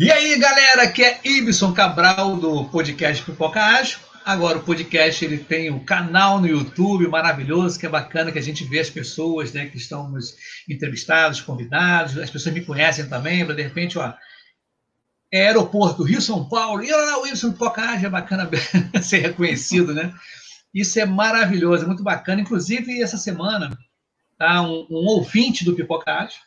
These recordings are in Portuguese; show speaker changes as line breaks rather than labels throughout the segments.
E aí, galera, aqui é Ibson Cabral do podcast Pipoca Ágil. Agora o podcast ele tem um canal no YouTube maravilhoso, que é bacana que a gente vê as pessoas, né, que estão nos entrevistados, convidados, as pessoas me conhecem também, de repente, ó, é aeroporto Rio São Paulo, e lá o Ibson Pipoca Ágil é bacana ser reconhecido, né? Isso é maravilhoso, é muito bacana. Inclusive, essa semana, tá, um, um ouvinte do Pipoca Ágil,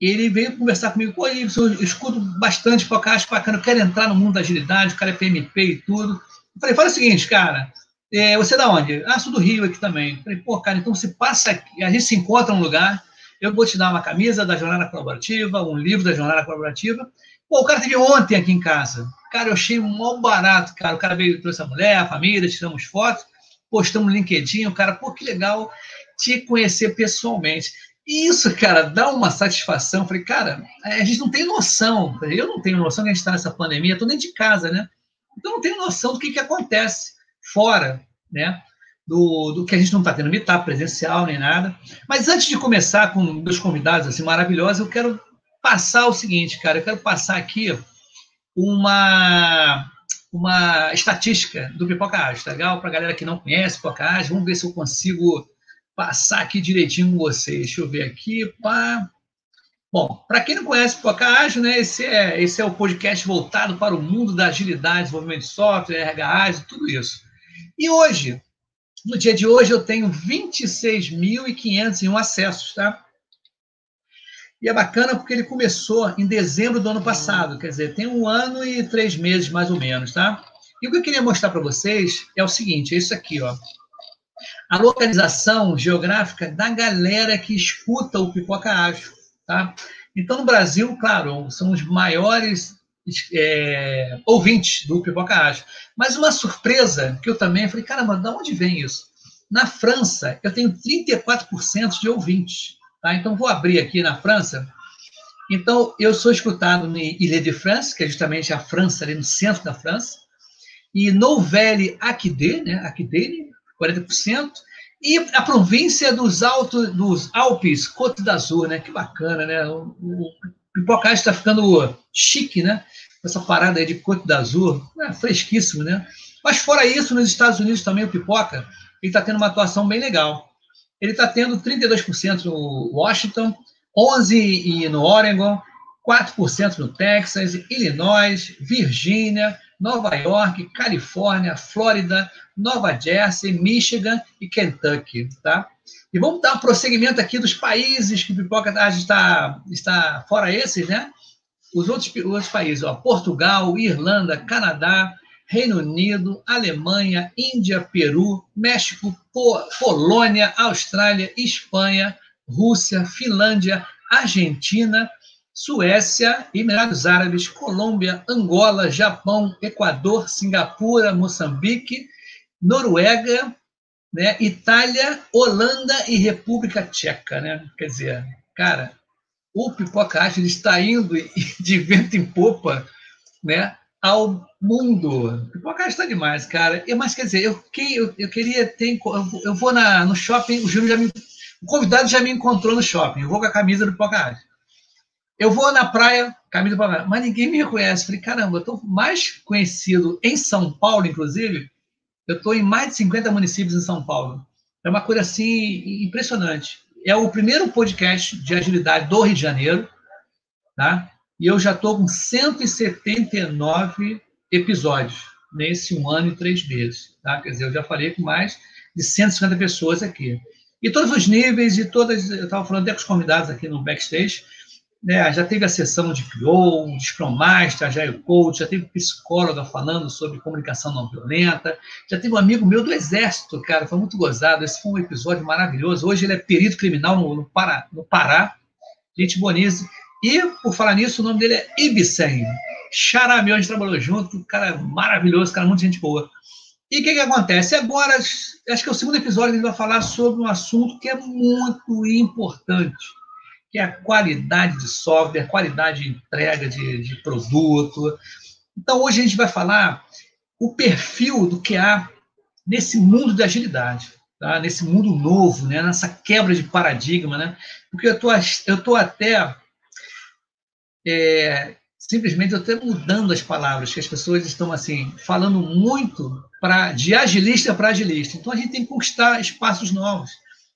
ele veio conversar comigo, pô, eu escuto bastante podcast bacana, eu quero entrar no mundo da agilidade, o cara é PMP e tudo. Eu falei, fala o seguinte, cara, é, você é da onde? Ah, sou do Rio aqui também. Eu falei, pô, cara, então você passa aqui, a gente se encontra num lugar, eu vou te dar uma camisa da Jornada Colaborativa, um livro da Jornada Colaborativa. Pô, o cara teve ontem aqui em casa. Cara, eu achei mó barato, cara. O cara veio, trouxe a mulher, a família, tiramos fotos, postamos no LinkedIn, o cara, pô, que legal te conhecer pessoalmente. E isso, cara, dá uma satisfação. Falei, cara, é, a gente não tem noção. Eu não tenho noção que a gente está nessa pandemia, estou dentro de casa, né? Então não tenho noção do que, que acontece fora, né? Do, do que a gente não está tendo meetup presencial nem nada. Mas antes de começar com meus convidados assim maravilhosos, eu quero passar o seguinte, cara. Eu quero passar aqui uma uma estatística do Pipoca Ágil, tá legal? Para a galera que não conhece Pipoca Ágil, vamos ver se eu consigo passar aqui direitinho com vocês. Deixa eu ver aqui. Pá. Bom, para quem não conhece Pipoca Ágil, né, esse, é, esse é o podcast voltado para o mundo da agilidade, desenvolvimento de software, RH Ágil, tudo isso. E hoje, no dia de hoje, eu tenho 26.501 acessos, tá? E é bacana porque ele começou em dezembro do ano passado, quer dizer, tem um ano e três meses mais ou menos, tá? E o que eu queria mostrar para vocês é o seguinte, é isso aqui, ó a localização geográfica da galera que escuta o Pipoca Ágil, tá? Então, no Brasil, claro, são os maiores é, ouvintes do Pipoca Ágil. Mas uma surpresa que eu também falei, caramba, de onde vem isso? Na França, eu tenho 34% de ouvintes, tá? Então, vou abrir aqui na França. Então, eu sou escutado em Ile-de-France, que é justamente a França, ali no centro da França, e Nouvelle-Aquitaine, né? Aquitaine, 40%, e a província dos altos, dos Alpes, Côte d'Azur, né? Que bacana, né? O, o Pipocage está ficando chique, né? Essa parada aí de Côte d'Azur, é fresquíssimo, né? Mas fora isso, nos Estados Unidos também o Pipoca, ele está tendo uma atuação bem legal. Ele está tendo 32% no Washington, 11% no Oregon, 4% no Texas, Illinois, Virgínia, Nova York, Califórnia, Flórida, Nova Jersey, Michigan e Kentucky, tá? E vamos dar um prosseguimento aqui dos países que o Pipoca está, está fora esses, né? Os outros, os outros países, ó, Portugal, Irlanda, Canadá, Reino Unido, Alemanha, Índia, Peru, México, Polônia, Austrália, Espanha, Rússia, Finlândia, Argentina, Suécia, Emirados Árabes, Colômbia, Angola, Japão, Equador, Singapura, Moçambique, Noruega, né, Itália, Holanda e República Tcheca, né? Quer dizer, cara, o Pipoca Ágil está indo de vento em popa, né, ao mundo. Pipoca Ágil está demais, cara. Mas quer dizer, eu, eu, eu queria ter, eu vou na, no shopping, o Júlio já me, o convidado já me encontrou no shopping. Eu vou com a camisa do Pipoca Ágil. Eu vou na praia, do Pipoca Ágil, mas ninguém me reconhece. Falei, caramba, eu estou mais conhecido em São Paulo, inclusive, eu estou em mais de 50 municípios em São Paulo. É uma coisa assim impressionante. É o primeiro podcast de agilidade do Rio de Janeiro, tá? E eu já estou com 179 episódios nesse um ano e três meses, tá? Quer dizer, eu já falei com mais de 150 pessoas aqui. E todos os níveis e todas, eu estava falando até com os convidados aqui no backstage, né, já teve a sessão de PO, de Scrum Master, Agile Coach, já teve psicóloga falando sobre comunicação não violenta, já teve um amigo meu do Exército, cara, foi muito gozado, esse foi um episódio maravilhoso, hoje ele é perito criminal no, no, Pará, no Pará, gente bonita, e, por falar nisso, o nome dele é Ibsen, Xará meu, a gente trabalhou junto, cara maravilhoso, cara, muita gente boa. E o que, que acontece? Agora, acho que é o segundo episódio ele vai falar sobre um assunto que é muito importante, que é a qualidade de software, qualidade de entrega de, de produto. Então, hoje a gente vai falar o perfil do que há nesse mundo de agilidade, tá? nesse mundo novo, né? nessa quebra de paradigma. Né? Porque eu tô, estou até é, simplesmente até mudando as palavras, que as pessoas estão assim falando muito para de agilista para agilista. Então a gente tem que conquistar espaços novos.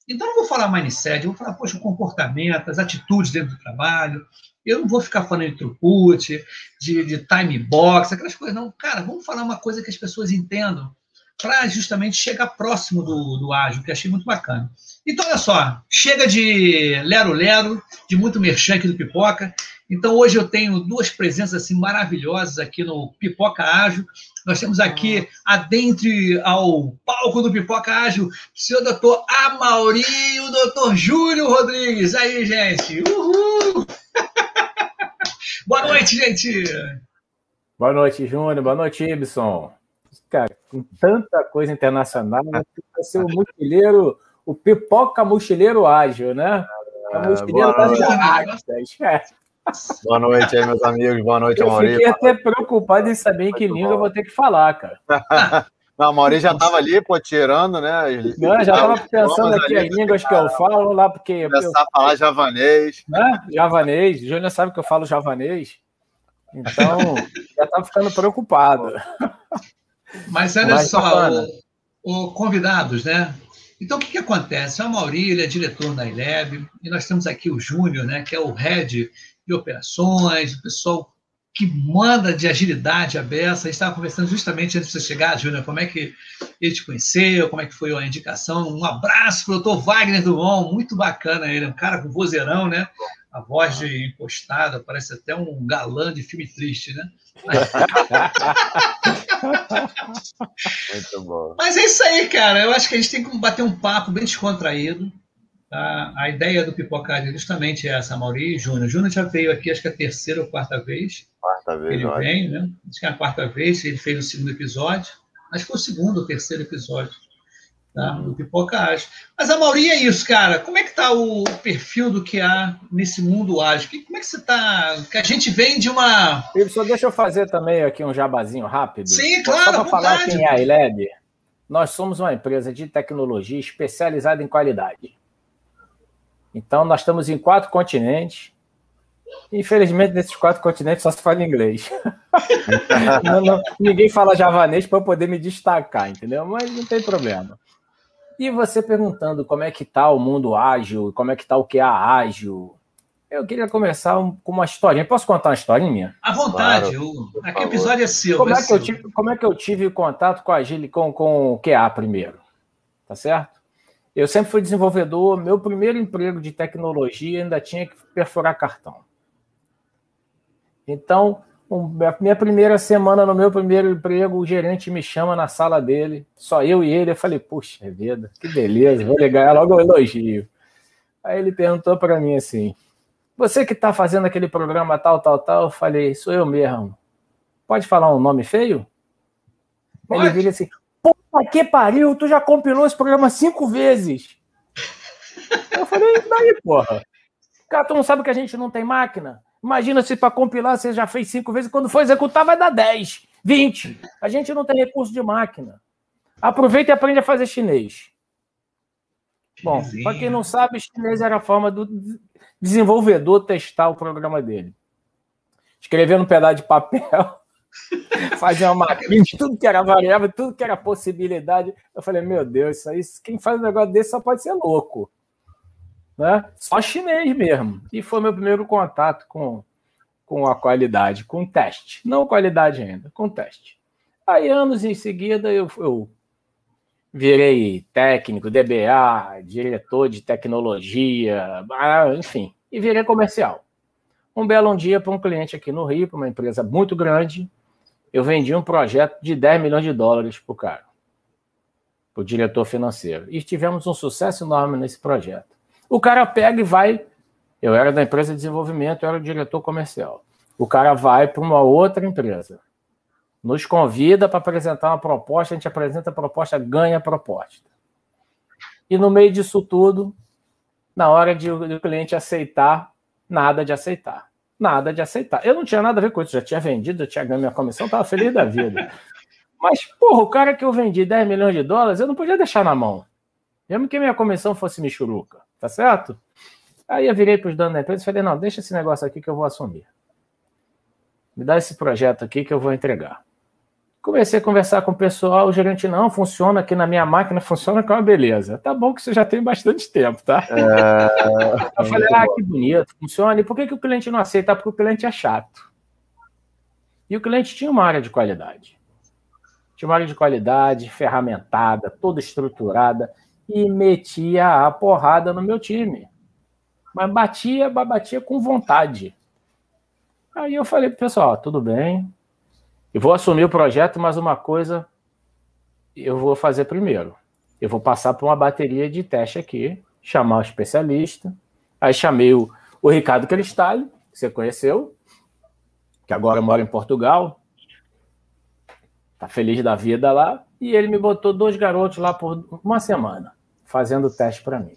Então não vou falar mindset, eu vou falar, poxa, comportamento, as atitudes dentro do trabalho. Eu não vou ficar falando de throughput, de, de time box, aquelas coisas, não. Cara, vamos falar uma coisa que as pessoas entendam para justamente chegar próximo do, do ágil, que achei muito bacana. Então, olha só, chega de lero-lero, de muito merchan aqui do Pipoca. Então, hoje eu tenho duas presenças assim maravilhosas aqui no Pipoca Ágil. Nós temos aqui, adentre ao palco do Pipoca Ágil, o senhor doutor Amauri e o doutor Júlio Rodrigues. Aí, gente! Uhul! Boa noite, gente!
Boa noite, Júnior. Boa noite, Ibson. Cara, com tanta coisa internacional, vai ser o mochileiro, o pipoca mochileiro ágil, né?
É, mochileiro das galáxias. Boa noite aí, meus amigos. Boa noite,
eu Fiquei até preocupado em saber em que língua eu vou ter que falar, cara.
Não, o Maurício já estava ali, pô, tirando, né?
Não, já estava pensando aqui as línguas que eu falo lá, porque.
Começar eu... a falar javanês.
Né? Javanês. O Júnior sabe que eu falo javanês. Então, já estava ficando preocupado.
Mas olha Mas, só, o, o, convidados, né? Então, o que, que acontece? O Mauri, ele é diretor da ILEB, e nós temos aqui o Júnior, né, que é o head de operações, o pessoal que manda de agilidade a beça. A gente estava conversando justamente antes de você chegar, Júnior, como é que ele te conheceu, como é que foi a indicação. Um abraço para o doutor Wagner Dumont, muito bacana ele, um cara com vozeirão, né? A voz de impostada, parece até um galã de filme triste, né? Muito bom. Mas é isso aí, cara. Eu acho que a gente tem que bater um papo bem descontraído. Tá? A ideia do Pipocádio é justamente essa, Mauri e Júnior. Júnior já veio aqui, acho que é a terceira ou quarta vez.
Quarta vez,
Ele vem, né? Acho que é a quarta vez, ele fez o segundo episódio. Acho que foi o segundo ou terceiro episódio tá? do Pipoca Ágil. Mas a Mauri é isso, cara. Como é que está o perfil do que há nesse mundo ágil? Como é que você está? Que a gente vem de uma.
Só deixa eu fazer também aqui um jabazinho rápido.
Sim, claro. Só
para falar quem é a ILEB. Nós somos uma empresa de tecnologia especializada em qualidade. Então, nós estamos em quatro continentes. Infelizmente, nesses quatro continentes só se fala inglês. não, não, ninguém fala javanês para eu poder me destacar, entendeu? Mas não tem problema. E você perguntando como é que está o mundo ágil, como é que está o que é ágil. Eu queria começar com uma historinha. Posso contar uma historinha minha?
À vontade. Claro, o... Aqui o episódio é seu.
Como é,
é,
que eu tive, como é que eu tive contato com a Agile, com, com o QA primeiro? Tá certo? Eu sempre fui desenvolvedor, meu primeiro emprego de tecnologia ainda tinha que perfurar cartão. Então, minha primeira semana no meu primeiro emprego, o gerente me chama na sala dele, só eu e ele. Eu falei, puxa vida, que beleza, vou ligar logo um elogio. Aí ele perguntou para mim assim: Você que está fazendo aquele programa tal, tal, tal? Eu falei, sou eu mesmo. Pode falar um nome feio? Pode. Ele vira assim: Puta que pariu, tu já compilou esse programa cinco vezes. Eu falei, daí, porra. Cara, tu não sabe que a gente não tem máquina? Imagina se para compilar você já fez cinco vezes, quando for executar vai dar 10, 20. A gente não tem recurso de máquina. Aproveita e aprende a fazer chinês. Bom, para quem não sabe, chinês era a forma do desenvolvedor testar o programa dele. Escrever num pedaço de papel Fazer uma de tudo que era variável, tudo que era possibilidade. Eu falei, meu Deus, isso aí, quem faz um negócio desse só pode ser louco. Né? Só chinês mesmo. E foi meu primeiro contato com, com a qualidade, com teste. Não qualidade ainda, com teste. Aí, anos em seguida, eu, eu virei técnico, DBA, diretor de tecnologia, ah, enfim, e virei comercial. Um belo dia para um cliente aqui no Rio, para uma empresa muito grande, eu vendi um projeto de 10 milhões de dólares para o cara, para o diretor financeiro. E tivemos um sucesso enorme nesse projeto. O cara pega e vai. Eu era da empresa de desenvolvimento, eu era o diretor comercial. O cara vai para uma outra empresa. Nos convida para apresentar uma proposta, a gente apresenta a proposta, ganha a proposta. E no meio disso tudo, na hora de o cliente aceitar, nada de aceitar nada de aceitar. Eu não tinha nada a ver com isso, já tinha vendido, já tinha ganho minha comissão, estava feliz da vida. Mas, porra, o cara que eu vendi 10 milhões de dólares, eu não podia deixar na mão. Mesmo que minha comissão fosse michuruca, tá certo? Aí eu virei para os donos da empresa e falei: não, deixa esse negócio aqui que eu vou assumir. me dá esse projeto aqui que eu vou entregar. Comecei a conversar com o pessoal, o gerente, não, funciona aqui na minha máquina, funciona com uma beleza. Tá bom que você já tem bastante tempo, tá? É... eu falei, ah, que bonito, funciona. E por que, que o cliente não aceita? Porque o cliente é chato. E o cliente tinha uma área de qualidade. Tinha uma área de qualidade, ferramentada, toda estruturada, e metia a porrada no meu time. Mas batia, batia com vontade. Aí eu falei pro pessoal, tudo bem, eu vou assumir o projeto, mas uma coisa eu vou fazer primeiro. Eu vou passar por uma bateria de teste aqui, chamar o especialista. Aí chamei o, o Ricardo Cristalli, que você conheceu, que agora mora em Portugal. Tá feliz da vida lá. E ele me botou dois garotos lá por uma semana, fazendo teste para mim.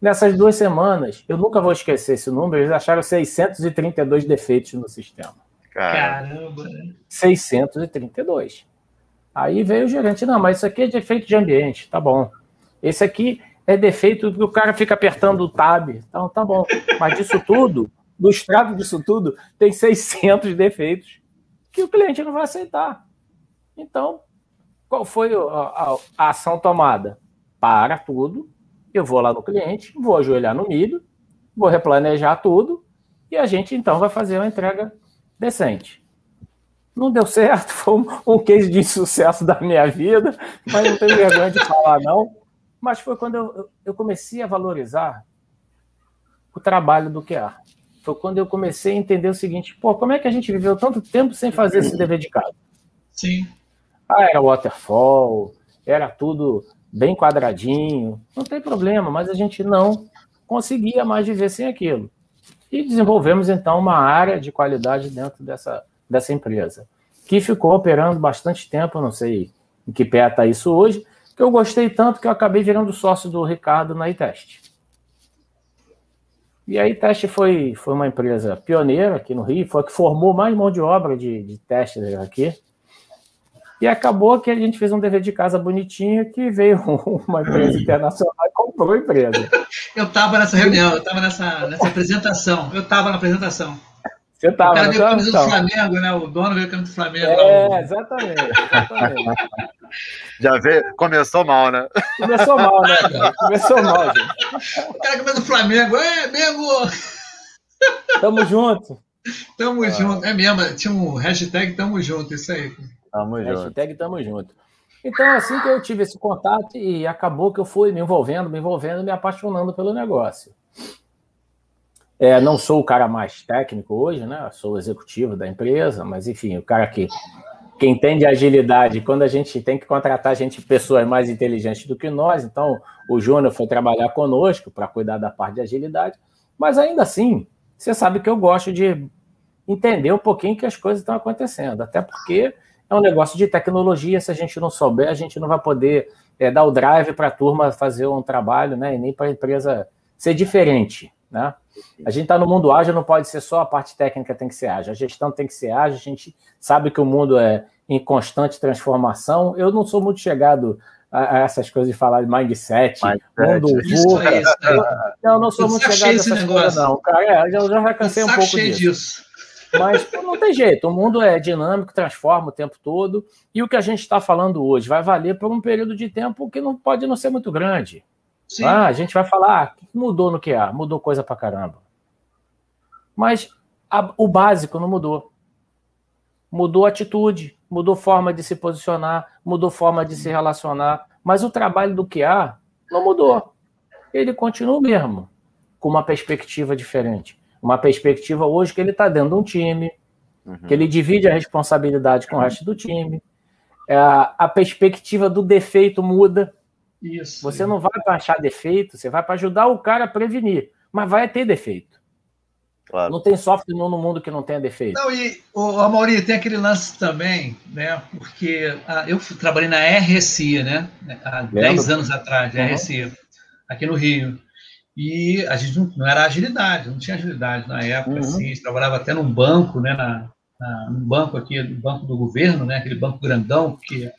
Nessas duas semanas, eu nunca vou esquecer esse número, eles acharam 632 defeitos no sistema.
Caramba!
632. Aí veio o gerente, não, mas isso aqui é defeito de ambiente, tá bom. Esse aqui é defeito que o cara fica apertando o tab, então tá bom. Mas disso tudo, do extrato disso tudo, tem 600 defeitos que o cliente não vai aceitar. Então, qual foi a, a, a ação tomada? Para tudo, eu vou lá no cliente, vou ajoelhar no milho, vou replanejar tudo e a gente então vai fazer uma entrega decente. Não deu certo, foi um, case de sucesso da minha vida, mas não tenho vergonha de falar, não. Mas foi quando eu, eu comecei a valorizar o trabalho do QA. Foi quando eu comecei a entender o seguinte: pô, como é que a gente viveu tanto tempo sem fazer esse dever de casa?
Sim.
Ah, era waterfall, era tudo bem quadradinho, não tem problema, mas a gente não conseguia mais viver sem aquilo. E desenvolvemos então uma área de qualidade dentro dessa, dessa empresa, que ficou operando bastante tempo, não sei em que pé está isso hoje, que eu gostei tanto que eu acabei virando sócio do Ricardo na iTest. E a iTest foi, foi uma empresa pioneira aqui no Rio, foi a que formou mais mão de obra de, de aqui. E acabou que a gente fez um dever de casa bonitinho que veio uma empresa internacional comprou a empresa.
Eu estava nessa reunião, eu estava nessa, nessa apresentação. Eu estava na apresentação.
Você estava. O
cara veio com a camisa do Flamengo, né? O dono veio com a camisa do Flamengo.
É, lá, exatamente. exatamente.
Já veio, começou mal, né?
Começou mal, né? Cara? Começou mal, gente.
O cara camisa do Flamengo. É, Mengo!
Tamo junto.
Tamo ah. junto. É mesmo, tinha um hashtag Tamo junto, isso aí.
Tamo junto.
Hashtag tamo junto. Então, assim que eu tive esse contato e acabou que eu fui me envolvendo, me envolvendo, me apaixonando pelo negócio. É, não sou o cara mais técnico hoje, né? Sou executivo da empresa, mas enfim, o cara que, que entende agilidade, quando a gente tem que contratar gente, pessoas mais inteligentes do que nós, então o Júnior foi trabalhar conosco para cuidar da parte de agilidade, mas ainda assim, você sabe que eu gosto de entender um pouquinho que as coisas estão acontecendo, até porque é um negócio de tecnologia, se a gente não souber, a gente não vai poder é, dar o drive para a turma fazer um trabalho, né? E nem para a empresa ser diferente, né? A gente está no mundo ágil, não pode ser só a parte técnica tem que ser ágil, a gestão tem que ser ágil, a gente sabe que o mundo é em constante transformação. Eu não sou muito chegado a, a essas coisas de falar de mindset, mindset. mundo
isso, é isso, é.
Não, não sou muito chegado a essas coisas, não. Cara, é, já, já cansei um pouco disso. disso. Mas não tem jeito, o mundo é dinâmico, transforma o tempo todo, e o que a gente está falando hoje vai valer por um período de tempo que não pode não ser muito grande. Sim. Ah, a gente vai falar, ah, mudou no QA? Mudou coisa pra caramba. Mas a, o básico não mudou. Mudou atitude, mudou forma de se posicionar, mudou forma de se relacionar, mas o trabalho do QA não mudou. Ele continua o mesmo, com uma perspectiva diferente uma perspectiva hoje que ele está dentro de um time, uhum. que ele divide a responsabilidade com o resto do time. É, a perspectiva do defeito muda.
Isso.
Você não vai para achar defeito, você vai para ajudar o cara a prevenir, mas vai ter defeito. Claro. Não tem software no mundo que não tenha defeito.
Não, e, o Amaury, tem aquele lance também, né? Porque ah, eu trabalhei na RSI, né? Há 10 anos atrás, uhum. RSI, aqui no Rio. E a gente não, não, era agilidade, não tinha agilidade na época, uhum. assim, a gente trabalhava até num banco, né, na, na, num banco aqui, no banco do governo, né, aquele banco grandão, que...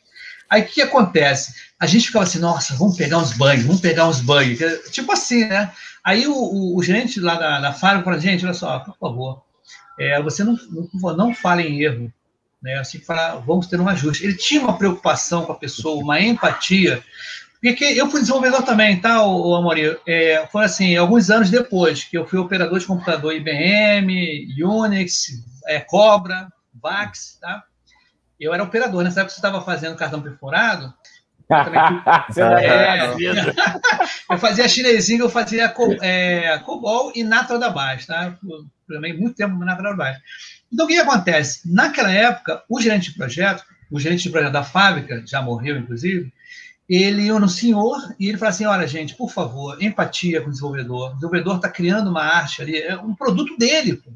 Aí o que acontece? A gente ficava assim, nossa, vamos pegar uns banhos, vamos pegar uns banhos, tipo assim, né? Aí o, o, o gerente lá da, da fábrica falou, gente, olha só, por favor, é, você não, não, não fala em erro, né? Assim, vamos ter um ajuste. Ele tinha uma preocupação com a pessoa, uma empatia, porque eu fui desenvolvedor também, tá, o Amorim? É, foi assim, alguns anos depois que eu fui operador de computador IBM, Unix, é, Cobra, VAX, tá? Eu era operador, nessa época você estava fazendo cartão perforado. Eu, é, eu fazia chinesinho, eu fazia co, é, COBOL e Natural da Base, tá? Também muito tempo na Natural da Base. Então, o que, que acontece? Naquela época, o gerente de projeto, o gerente de projeto da fábrica, já morreu, inclusive, ele ia no senhor e ele fala assim: olha, gente, por favor, empatia com o desenvolvedor. O desenvolvedor está criando uma arte ali, é um produto dele. Pô.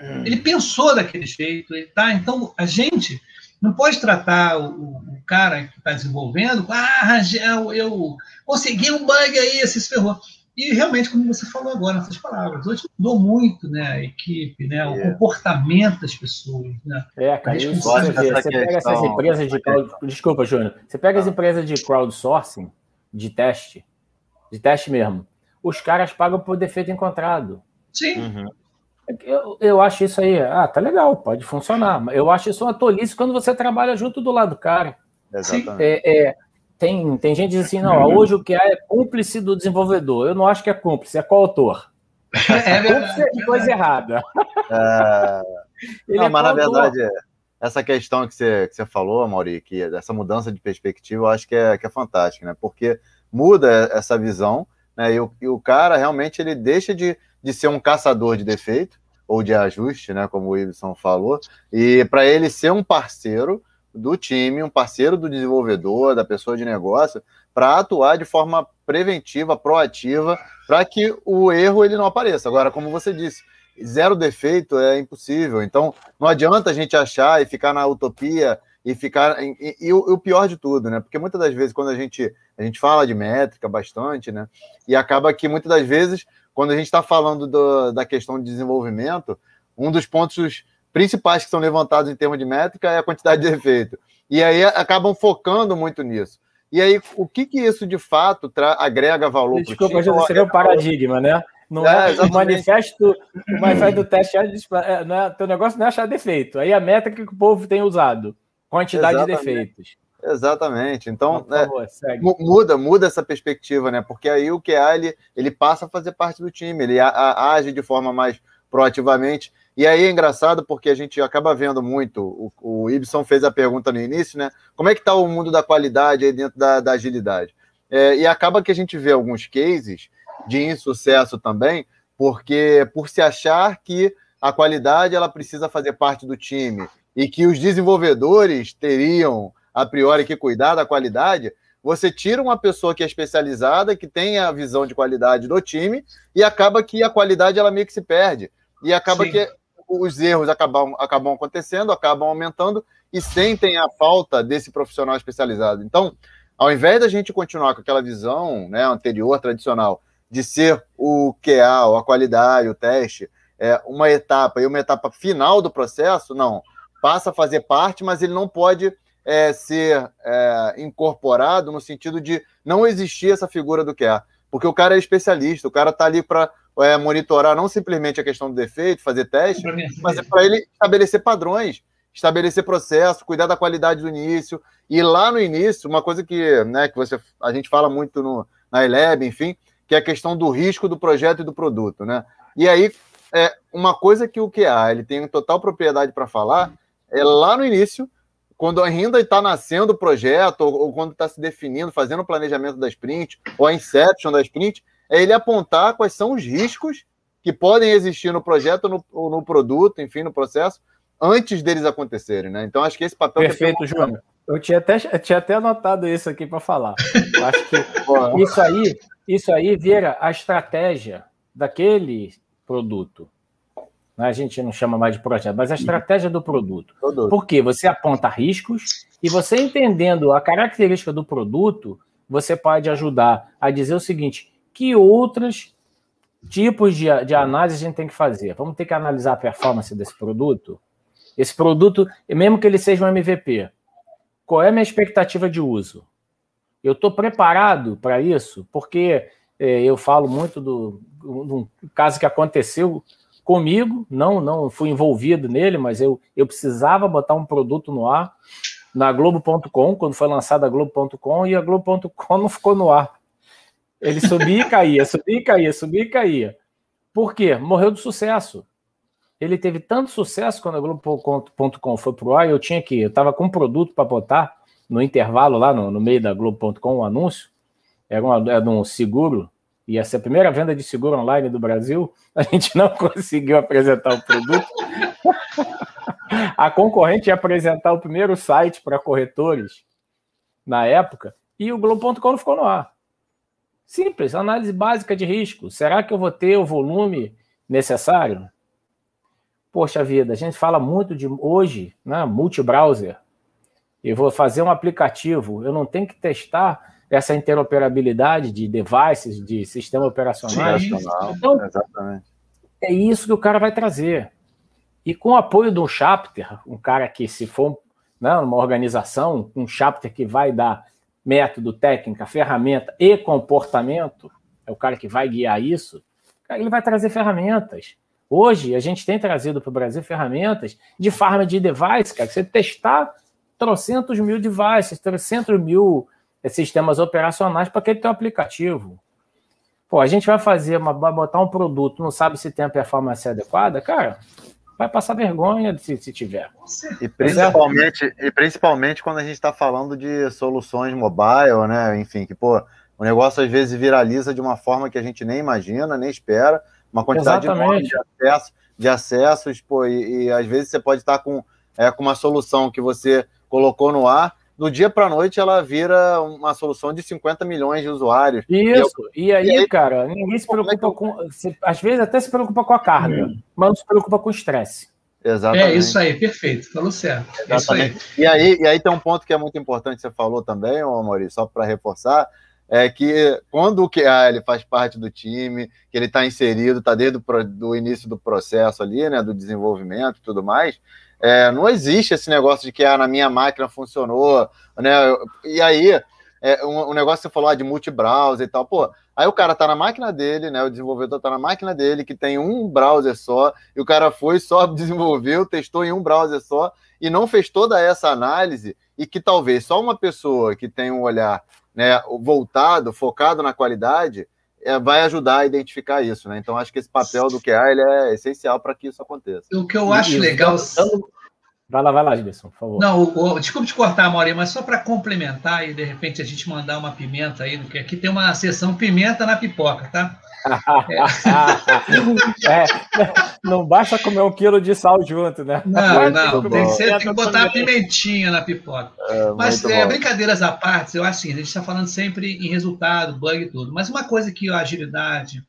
Hum. Ele pensou daquele jeito, tá? Então, a gente não pode tratar o, o cara que está desenvolvendo, ah, Rangel, eu consegui um bug aí, se ferrou. E realmente, como você falou agora, nessas palavras, hoje mudou muito né, a equipe, né, o é. comportamento das pessoas. Né?
É, cara, isso você, vê, você pega essas empresas de crowd... Desculpa, Júnior. Você pega as empresas de crowdsourcing, de teste, de teste mesmo. Os caras pagam por defeito encontrado.
Sim. Uhum.
Eu, eu acho isso aí, ah, tá legal, pode funcionar. Eu acho isso uma tolice quando você trabalha junto do lado do cara.
Exatamente.
É, é, tem, tem gente que diz assim, não, hoje o que é, é cúmplice do desenvolvedor. Eu não acho que é cúmplice, é coautor. É, é cúmplice é coisa errada.
É... não, é mas na verdade, essa questão que você, que você falou, Mauri, que essa mudança de perspectiva, eu acho que é, que é fantástica, né? Porque muda essa visão, né? E o, e o cara realmente ele deixa de de ser um caçador de defeito ou de ajuste, né, como o Ibson falou, e para ele ser um parceiro do time, um parceiro do desenvolvedor, da pessoa de negócio, para atuar de forma preventiva, proativa, para que o erro ele não apareça. Agora, como você disse, zero defeito é impossível. Então, não adianta a gente achar e ficar na utopia e ficar e, e, e, o, pior de tudo, né? Porque muitas das vezes quando a gente a gente fala de métrica bastante, né? E acaba que muitas das vezes quando a gente está falando do, da questão de desenvolvimento, um dos pontos principais que são levantados em termos de métrica é a quantidade de efeito. E aí acabam focando muito nisso. E aí, o que, que isso de fato agrega valor
para o Desculpa, isso seria um paradigma, né? Não é, é o manifesto, o manifesto do teste, é, é, não é, teu negócio não é achar defeito. Aí a métrica que o povo tem usado, quantidade Exatamente. de defeitos.
Exatamente. Então, é, favor, muda, muda essa perspectiva, né? Porque aí o QA ele, ele passa a fazer parte do time, ele a, a, age de forma mais proativamente. E aí é engraçado porque a gente acaba vendo muito. O, o Ibson fez a pergunta no início, né? Como é que está o mundo da qualidade aí dentro da, da agilidade? É, e acaba que a gente vê alguns cases de insucesso também, porque por se achar que a qualidade ela precisa fazer parte do time e que os desenvolvedores teriam a priori que cuidar da qualidade, você tira uma pessoa que é especializada, que tem a visão de qualidade do time, e acaba que a qualidade ela meio que se perde. E acaba Sim. que os erros acabam, acabam acontecendo, acabam aumentando e sentem a falta desse profissional especializado. Então, ao invés da gente continuar com aquela visão né, anterior, tradicional, de ser o QA, a qualidade, o teste, é, uma etapa e uma etapa final do processo, não. Passa a fazer parte, mas ele não pode é, ser é, incorporado no sentido de não existir essa figura do QA. Porque o cara é especialista, o cara está ali para é, monitorar não simplesmente a questão do defeito, fazer teste, mas é para ele estabelecer padrões, estabelecer processo, cuidar da qualidade do início. E lá no início, uma coisa que, né, que você, a gente fala muito no, na Eleb, enfim, que é a questão do risco do projeto e do produto. Né? E aí, é, uma coisa que o QA ele tem total propriedade para falar é lá no início quando ainda está nascendo o projeto, ou, ou quando está se definindo, fazendo o planejamento da sprint, ou a inception da sprint, é ele apontar quais são os riscos que podem existir no projeto no, ou no produto, enfim, no processo, antes deles acontecerem, né? Então, acho que esse papel...
Perfeito, Júnior. Eu tinha até, eu tinha até anotado isso aqui para falar. Eu acho que isso aí, isso aí vira a estratégia daquele produto. Né? a gente não chama mais de projeto, mas a estratégia do produto. produto. Porque você aponta riscos e você entendendo a característica do produto, você pode ajudar a dizer o seguinte: que outros tipos de, de análise a gente tem que fazer? Vamos ter que analisar a performance desse produto? Esse produto, mesmo que ele seja um MVP, qual é a minha expectativa de uso? Eu estou preparado para isso? Porque é, eu falo muito do, do caso que aconteceu comigo, não não fui envolvido nele, mas eu, eu precisava botar um produto no ar na Globo.com, quando foi lançada a Globo.com, e a Globo.com não ficou no ar. Ele subia e caía, subia e caía, subia e caía. Por quê? Morreu do sucesso. Ele teve tanto sucesso quando a Globo.com foi pro ar, eu tinha que, eu estava com um produto para botar no intervalo lá no, no meio da Globo.com, um anúncio, era, uma, era um seguro, ia ser a primeira venda de seguro online do Brasil, a gente não conseguiu apresentar o produto. a concorrente ia apresentar o primeiro site para corretores na época, e o Globo.com não ficou no ar. Simples, análise básica de risco. Será que eu vou ter o volume necessário? Poxa vida, a gente fala muito de hoje, né, multi-browser. Eu vou fazer um aplicativo, eu não tenho que testar essa interoperabilidade de devices, de sistema operacional. Sim, então, exatamente. É isso que o cara vai trazer. E com o apoio do chapter, um cara que, se for né, uma organização, um chapter que vai dar método, técnica, ferramenta e comportamento, é o cara que vai guiar isso, ele vai trazer ferramentas. Hoje, a gente tem trazido para o Brasil ferramentas de farma de device, cara, você testar trocentos mil devices, trocentos mil eh, sistemas operacionais para aquele teu aplicativo. Pô, a gente vai fazer, uma, vai botar um produto, não sabe se tem a performance adequada, cara, vai passar vergonha se, se tiver.
E principalmente, e principalmente quando a gente está falando de soluções mobile, né? Enfim, que pô, o negócio às vezes viraliza de uma forma que a gente nem imagina, nem espera, uma quantidade enorme de, acesso, de acessos, pô, e, e, às vezes você pode estar com, é, com uma solução que você colocou no ar, do dia para a noite ela vira uma solução de 50 milhões de usuários.
Isso, e, eu, e, aí, e aí, cara, ninguém se preocupa é com. Se, às vezes até se preocupa com a carga, hum. mas não se preocupa com o estresse.
Exatamente. É isso aí, perfeito, falou certo.
É Exatamente. Aí. E, aí, e aí tem um ponto que é muito importante, você falou também, Maurício, só para reforçar, é que quando o QA ele faz parte do time, que ele está inserido, está desde o do início do processo ali, né, do desenvolvimento e tudo mais, é, não existe esse negócio de que ah, na minha máquina funcionou, né? E aí, é, um, um, negócio que você falou ah, de multi-browser e tal, pô, aí o cara tá na máquina dele, né? O desenvolvedor tá na máquina dele, que tem um browser só, e o cara foi, só desenvolveu, testou em um browser só, e não fez toda essa análise, e que talvez só uma pessoa que tem um olhar né, voltado, focado na qualidade, vai ajudar a identificar isso, né? Então acho que esse papel do QA ele é essencial para que isso aconteça.
O que eu acho legal.
Vai lá, vai lá, Gilson, por favor.
Não, o, o, desculpe te cortar, Maurício, mas só para complementar e de repente a gente mandar uma pimenta aí, porque aqui tem uma sessão pimenta na pipoca, tá?
é, não basta comer um quilo de sal junto, né?
Não, não, tem que, ser, tem que botar a pimentinha na pipoca. É, mas é, brincadeiras à parte, eu acho assim, a gente está falando sempre em resultado, bug e tudo. Mas uma coisa que a agilidade,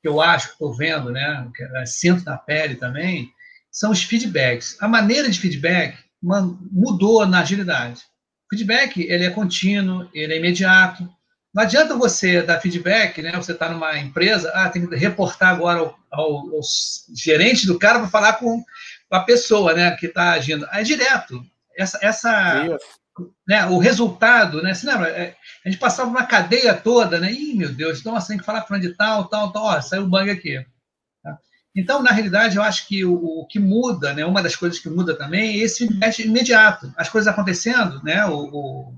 que eu acho, que estou vendo, né, que é, sinto na pele também, são os feedbacks. A maneira de feedback mudou na agilidade. O feedback ele é contínuo, ele é imediato, não adianta você dar feedback, né? Você está numa empresa, ah, tem que reportar agora ao, ao, ao gerente do cara para falar com, a pessoa, né, que está agindo. É direto. Essa, essa né, o resultado, né? Você lembra? É, a gente passava uma cadeia toda, né? Ih, meu Deus, então você tem que falar para onde tal, tal, tal, ó, saiu o bug aqui. Então, na realidade, eu acho que o, o, que muda, né? Uma das coisas que muda também é esse feedback imediato. As coisas acontecendo, né? O, o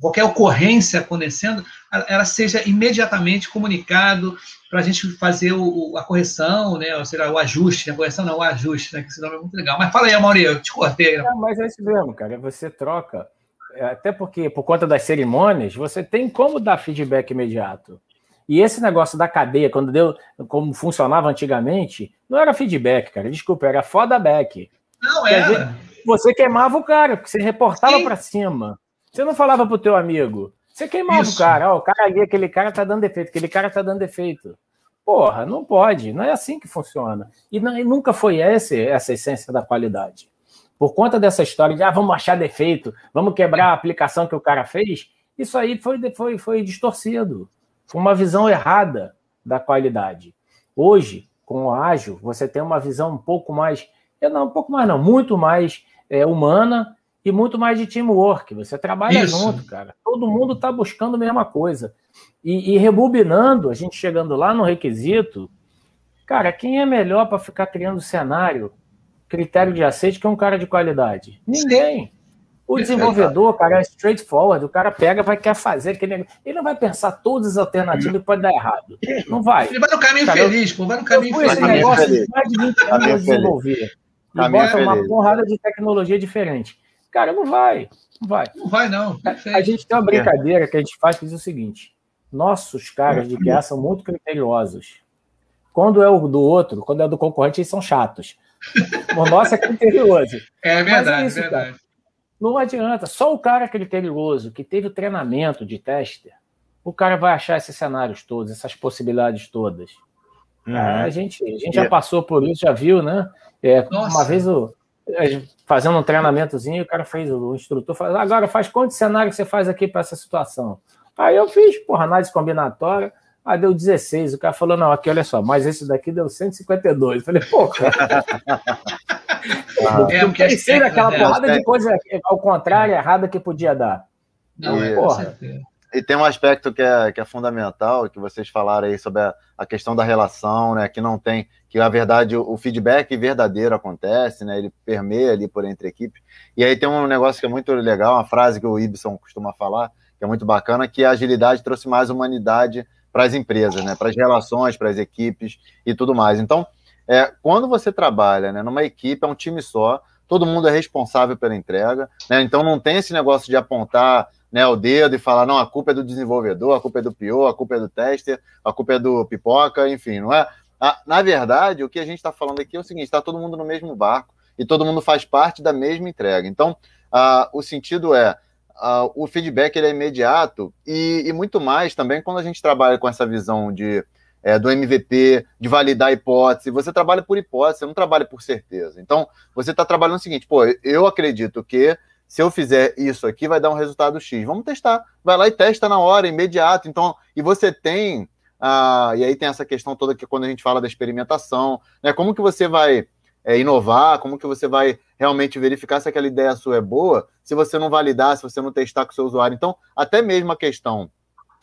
qualquer ocorrência acontecendo, ela seja imediatamente comunicado para a gente fazer o, a correção, né? Ou seja, o ajuste, a correção não, o ajuste, né? Que esse nome é muito legal. Mas fala aí, Amaury, eu te cortei.
Né? mas é isso mesmo, cara. Você troca, é, até porque por conta das cerimônias, você tem como dar feedback imediato. E esse negócio da cadeia, quando deu, como funcionava antigamente, não era feedback, cara. Desculpa, era foda back.
Não era.
Você queimava o cara, porque você reportava para cima. Você não falava pro teu amigo. Você queimava Isso. o cara. Ó, o cara ali, aquele cara tá dando defeito, aquele cara tá dando defeito. Porra, não pode. Não é assim que funciona. E, não, e nunca foi esse, essa essência da qualidade. Por conta dessa história de, ah, vamos achar defeito, vamos quebrar a aplicação que o cara fez, isso aí foi, foi, foi distorcido. Foi uma visão errada da qualidade. Hoje, com o ágil, você tem uma visão um pouco mais, não, um pouco mais não, muito mais é, humana e muito mais de teamwork. Você trabalha Isso. junto, cara. Todo mundo está buscando a mesma coisa. E, e, rebobinando, a gente chegando lá no requisito, Cara, quem é melhor para ficar criando cenário, critério de aceite, que é um cara de qualidade? Ninguém. O desenvolvedor, cara, é straightforward. O cara pega, vai quer fazer aquele Ele não vai pensar todas as alternativas que pode dar errado. Não vai.
Ele vai no caminho cara, feliz, pô. Vai no caminho feliz. Esse negócio mais de 20
anos de desenvolver. E bota uma porrada de tecnologia diferente. Cara, não vai. Não vai.
Não vai, não.
A, a gente tem uma brincadeira que a gente faz que diz o seguinte: nossos caras de QA são muito criteriosos. Quando é o do outro, quando é do concorrente, eles são chatos. O nosso é criterioso.
É verdade, é isso, verdade. Cara.
Não adianta. Só o cara criterioso, que teve o treinamento de tester, o cara vai achar esses cenários todos, essas possibilidades todas. Uhum. A gente, a gente já passou por isso, já viu, né? É, uma vez o, fazendo um treinamentozinho, o cara fez, o instrutor falou, agora faz quantos cenários você faz aqui para essa situação? Aí eu fiz, porra, análise combinatória, aí deu 16. O cara falou, não, aqui olha só, mas esse daqui deu 152. Eu falei, porra. Ah, é, porque pensei naquela né? porrada de coisa ao contrário, errada que podia dar.
Não, e, porra. E tem um aspecto que é, que é fundamental, que vocês falaram aí sobre a, a questão da relação, né? Que não tem, que na verdade o, o, feedback verdadeiro acontece, né? Ele permeia ali por entre equipe. E aí tem um negócio que é muito legal, uma frase que o Ibson costuma falar, que é muito bacana, que a agilidade trouxe mais humanidade para as empresas, né? Para as relações, para as equipes e tudo mais. Então, é, quando você trabalha né, numa equipe, é um time só, todo mundo é responsável pela entrega, né? Então não tem esse negócio de apontar né, o dedo e falar, não, a culpa é do desenvolvedor, a culpa é do PO, a culpa é do tester, a culpa é do pipoca, enfim, não é? Na verdade, o que a gente está falando aqui é o seguinte: está todo mundo no mesmo barco e todo mundo faz parte da mesma entrega. Então, o sentido é. O feedback ele é imediato e, e muito mais também quando a gente trabalha com essa visão de é, do MVP, de validar a hipótese. Você trabalha por hipótese, você não trabalha por certeza. Então, você está trabalhando o seguinte: pô, eu acredito que se eu fizer isso aqui, vai dar um resultado X. Vamos testar. Vai lá e testa na hora, imediato. Então, e você tem. Ah, e aí tem essa questão toda que quando a gente fala da experimentação, né? Como que você vai é, inovar, como que você vai realmente verificar se aquela ideia sua é boa, se você não validar, se você não testar com o seu usuário. Então, até mesmo a questão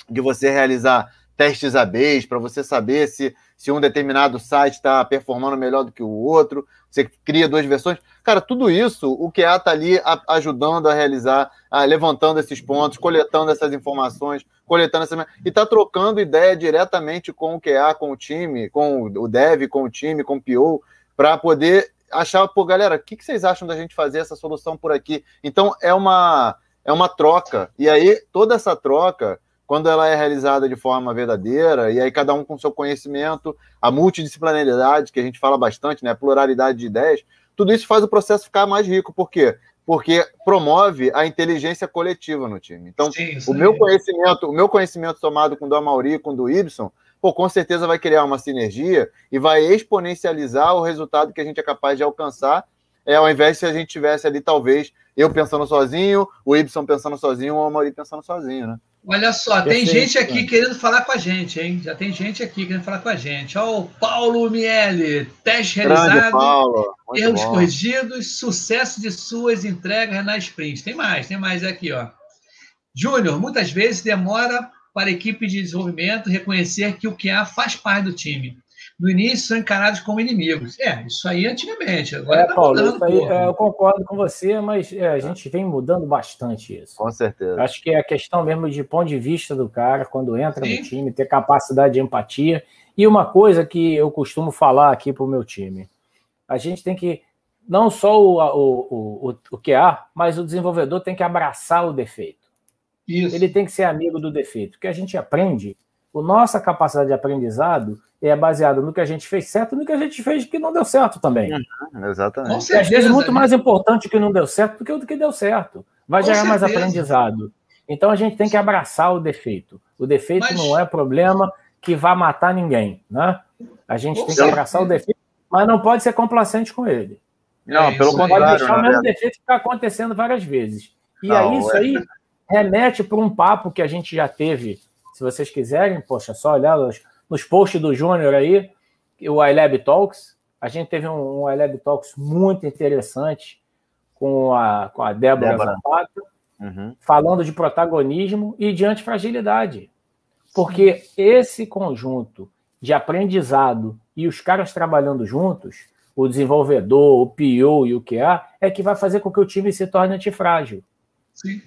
de você realizar testes ABs para você saber se, se um determinado site está performando melhor do que o outro. Você cria duas versões. Cara, tudo isso, o QA está ali a, ajudando a realizar, a, levantando esses pontos, coletando essas informações, coletando essa. E está trocando ideia diretamente com o QA, com o time, com o dev, com o time, com o PO, para poder achar, pô, galera, o que, que vocês acham da gente fazer essa solução por aqui? Então, é uma, é uma troca. E aí, toda essa troca quando ela é realizada de forma verdadeira, e aí cada um com seu conhecimento, a multidisciplinaridade, que a gente fala bastante, né, a pluralidade de ideias, tudo isso faz o processo ficar mais rico. Por quê? Porque promove a inteligência coletiva no time. Então, Sim, o meu conhecimento, o meu conhecimento somado com o do Amauri, com o do Ibson, pô, com certeza vai criar uma sinergia e vai exponencializar o resultado que a gente é capaz de alcançar, é, ao invés de se a gente tivesse ali, talvez, eu pensando sozinho, o Ibson pensando sozinho, ou o Amauri pensando sozinho, né?
Olha só, tem gente aqui querendo falar com a gente, hein? Já tem gente aqui querendo falar com a gente. Ó, o Paulo Miele, teste realizado, Paulo. erros bom. corrigidos, sucesso de suas entregas na sprint. Tem mais, tem mais aqui, ó. Júnior, muitas vezes demora para a equipe de desenvolvimento reconhecer que o QA faz parte do time no início são encarados como inimigos. É, isso aí antigamente. Agora
é, tá Paulo, mudando, aí, é, eu concordo com você, mas é, a gente vem mudando bastante isso.
Com certeza.
Acho que é a questão mesmo de ponto de vista do cara, quando entra Sim. no time, ter capacidade de empatia. E uma coisa que eu costumo falar aqui para o meu time: a gente tem que. Não só o, o, o, o QA, mas o desenvolvedor tem que abraçar o defeito. Isso. Ele tem que ser amigo do defeito. Porque a gente aprende, a nossa capacidade de aprendizado é baseado no que a gente fez certo e no que a gente fez que não deu certo também.
Uhum, exatamente.
Certeza, e às vezes muito mais importante que não deu certo do que o que deu certo. Vai gerar certeza. mais aprendizado. Então a gente tem que abraçar o defeito. O defeito mas... não é problema que vá matar ninguém, né? A gente Com tem certeza. que abraçar o defeito, mas não pode ser complacente com ele.
Não, é, pelo contrário. Pode deixar
o mesmo defeito ficar acontecendo várias vezes. E não, aí isso é... aí remete para um papo que a gente já teve. Se vocês quiserem, poxa, só olhar os nos posts do Júnior aí, o iLab Talks. A gente teve um, um iLab Talks muito interessante com a, com a Débora, Débora. Zapata, uhum. falando de protagonismo e de antifragilidade. Porque esse conjunto de aprendizado e os caras trabalhando juntos, o desenvolvedor, o PO e o QA, é que vai fazer com que o time se torne antifrágil. Sim.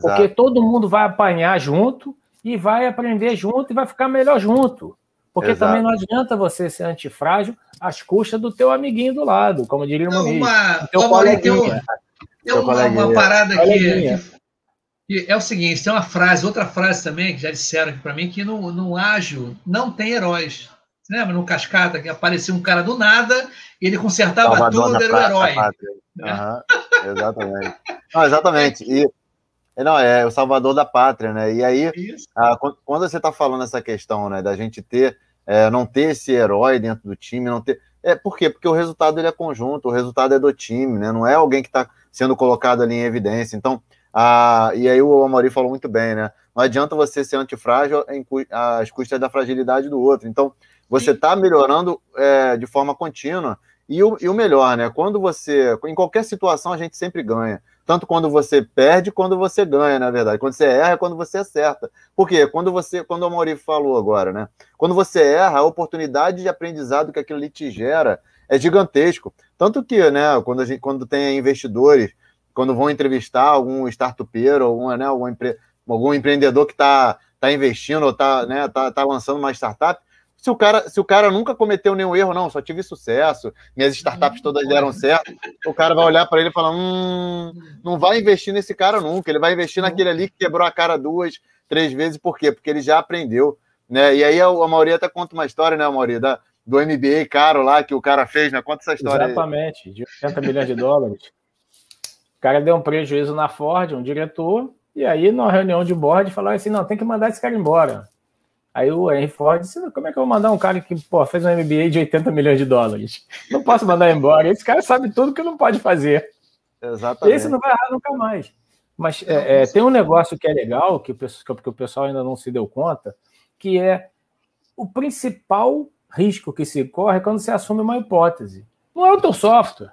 Porque Exato. todo mundo vai apanhar junto e vai aprender junto e vai ficar melhor junto. Porque Exato. também não adianta você ser antifrágil às custas do teu amiguinho do lado, como diria o Muniz.
Uma, teu coleguinha. Tem, uma, uma, parada aqui. Que, é o seguinte, tem uma frase, outra frase também, que já disseram aqui para mim, que no, no ágil não tem heróis. Você lembra no Cascata que aparecia um cara do nada e ele consertava Salvador tudo, era o herói.
Uhum, exatamente. Não, exatamente. E, não, é o salvador da pátria, né? E aí, a, quando você está falando essa questão, né, da gente ter, é, não ter esse herói dentro do time, não ter. É, por quê? Porque o resultado ele é conjunto, o resultado é do time, né? Não é alguém que está sendo colocado ali em evidência. Então, a, e aí o Amori falou muito bem, né? Não adianta você ser antifrágil às custas da fragilidade do outro. Então, você está melhorando é, de forma contínua. E o, e o melhor, né? Quando você. Em qualquer situação, a gente sempre ganha tanto quando você perde quando você ganha, na verdade. Quando você erra é quando você acerta. Por quê? Quando você, quando o Mauri falou agora, né? Quando você erra, a oportunidade de aprendizado que aquilo ali te gera é gigantesco. Tanto que, né, quando, a gente, quando tem investidores, quando vão entrevistar algum startupeiro, algum, né, algum, empre, algum empreendedor que está tá investindo ou está né, tá, tá lançando uma startup, se o cara, se o cara nunca cometeu nenhum erro, não, só tive sucesso, minhas startups todas deram certo, o cara vai olhar para ele e falar: hum, não vai investir nesse cara nunca, ele vai investir naquele ali que quebrou a cara duas, três vezes, por quê? Porque ele já aprendeu. Né? E aí a, a maioria até conta uma história, né, Mauri, da, do MBA caro lá que o cara fez, né? Conta essa história.
Exatamente, aí. de 80 milhões de dólares. O cara deu um prejuízo na Ford, um diretor, e aí, numa reunião de board, falou assim: não, tem que mandar esse cara embora. Aí o Henry Ford disse: como é que eu vou mandar um cara que pô, fez um MBA de 80 milhões de dólares? Não posso mandar embora. Esse cara sabe tudo que não pode fazer. Exatamente. Esse não vai errar nunca mais. Mas é, é, tem um negócio que é legal, que o, que o pessoal ainda não se deu conta, que é o principal risco que se corre quando você assume uma hipótese. Não é o teu software.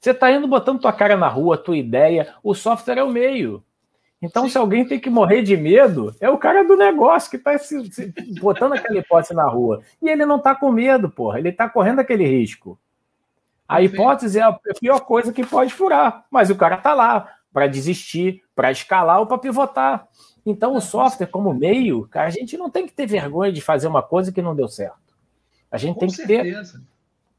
Você está indo botando tua cara na rua, tua ideia, o software é o meio. Então, se alguém tem que morrer de medo, é o cara do negócio que está se, se, botando aquela hipótese na rua. E ele não está com medo, porra. Ele está correndo aquele risco. A hipótese é a pior coisa que pode furar, mas o cara está lá para desistir, para escalar ou para pivotar. Então, o software, como meio, cara, a gente não tem que ter vergonha de fazer uma coisa que não deu certo. A gente com tem que certeza. ter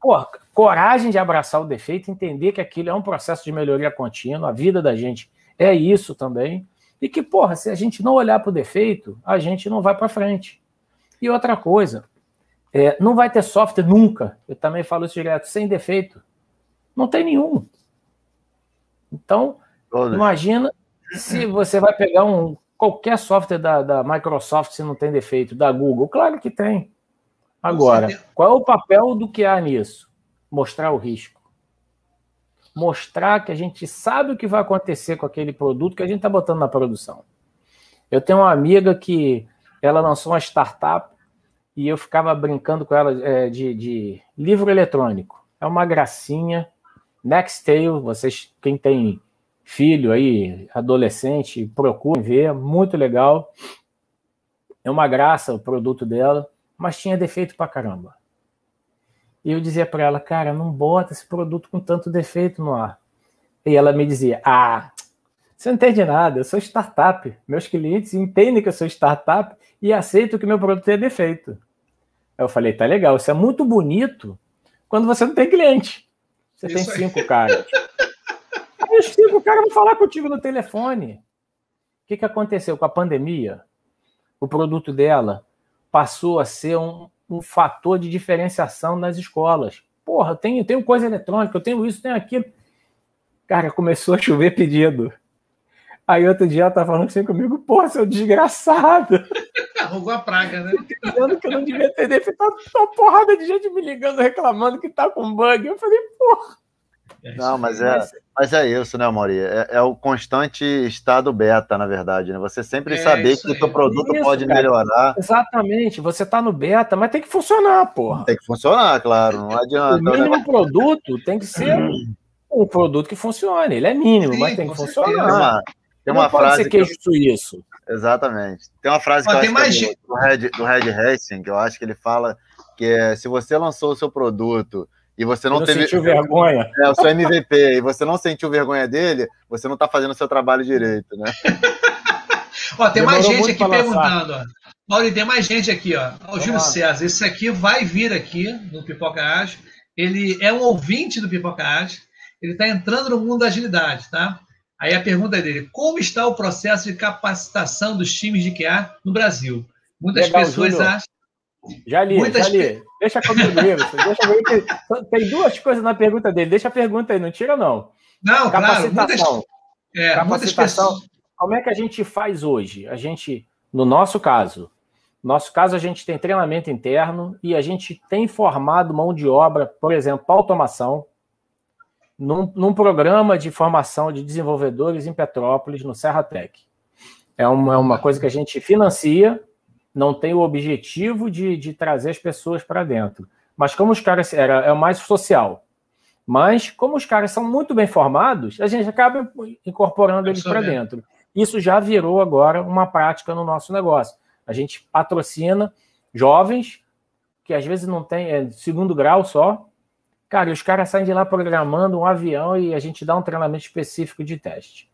porra, coragem de abraçar o defeito, entender que aquilo é um processo de melhoria contínua, a vida da gente é isso também. E que, porra, se a gente não olhar para o defeito, a gente não vai para frente. E outra coisa, é, não vai ter software nunca, eu também falo isso direto, sem defeito. Não tem nenhum. Então, imagina se você vai pegar um qualquer software da, da Microsoft se não tem defeito, da Google. Claro que tem. Agora, qual é o papel do que há nisso? Mostrar o risco mostrar que a gente sabe o que vai acontecer com aquele produto que a gente está botando na produção. Eu tenho uma amiga que ela lançou uma startup e eu ficava brincando com ela é, de, de, livro eletrônico. É uma gracinha. Nextale, vocês, quem tem filho aí, adolescente, procurem ver, muito legal. É uma graça o produto dela, mas tinha defeito pra caramba. E eu dizia para ela, cara, não bota esse produto com tanto defeito no ar. E ela me dizia, ah, você não entende nada, eu sou startup. Meus clientes entendem que eu sou startup e aceitam que meu produto tem defeito. Aí eu falei, tá legal, isso é muito bonito quando você não tem cliente. Você isso tem cinco aí. caras. Aí os cinco caras vão falar contigo no telefone. O que, que aconteceu com a pandemia? O produto dela passou a ser um, um fator de diferenciação nas escolas. Porra, eu tenho, eu tenho coisa eletrônica, eu tenho isso, tenho aquilo. Cara, começou a chover pedido. Aí outro dia ela tá falando assim comigo, porra, seu desgraçado.
Arrugou a praga, né?
Dizendo que eu não devia ter defeito. Tá uma porrada de gente me ligando, reclamando que tá com bug. Eu falei, porra.
Não, mas é, mas é isso, né, Mauri? É, é, o constante estado beta, na verdade, né? Você sempre é saber que o seu produto isso, pode cara. melhorar.
Exatamente, você está no beta, mas tem que funcionar, porra.
Tem que funcionar, claro, não adianta. O
né? mínimo produto tem que ser um produto que funcione. Ele é mínimo, Sim, mas tem que funcionar. Tem uma,
tem uma frase
ser queijo suíço.
Exatamente. Tem uma frase que eu acho mais... que é do, do, Red, do Red Racing, que eu acho que ele fala que é se você lançou o seu produto e você não,
não
teve.
sentiu vergonha.
É, o seu MVP, e você não sentiu vergonha dele, você não está fazendo o seu trabalho direito, né?
ó, tem Demorou mais gente aqui perguntando, ó. Mauri, tem mais gente aqui, ó. O Júlio César, esse aqui vai vir aqui no Pipoca Ágil. Ele é um ouvinte do Pipoca Ágil. Ele está entrando no mundo da agilidade, tá? Aí a pergunta dele: como está o processo de capacitação dos times de QA no Brasil? Muitas Legal, pessoas Júlio. acham.
Já li, muitas já li. Deixa comigo, Deixa comigo. Tem duas coisas na pergunta dele. Deixa a pergunta aí, não tira, não.
Não,
capacitação. Claro, muitas, é, capacitação. Pessoas... Como é que a gente faz hoje? A gente, no nosso caso, no nosso caso, a gente tem treinamento interno e a gente tem formado mão de obra, por exemplo, automação, num, num programa de formação de desenvolvedores em Petrópolis, no Serra Tech. É uma, é uma coisa que a gente financia, não tem o objetivo de, de trazer as pessoas para dentro. Mas como os caras era é mais social. Mas como os caras são muito bem formados, a gente acaba incorporando eles para dentro. Isso já virou agora uma prática no nosso negócio. A gente patrocina jovens que às vezes não tem é, segundo grau só, Cara, os caras saem de lá programando um avião e a gente dá um treinamento específico de teste.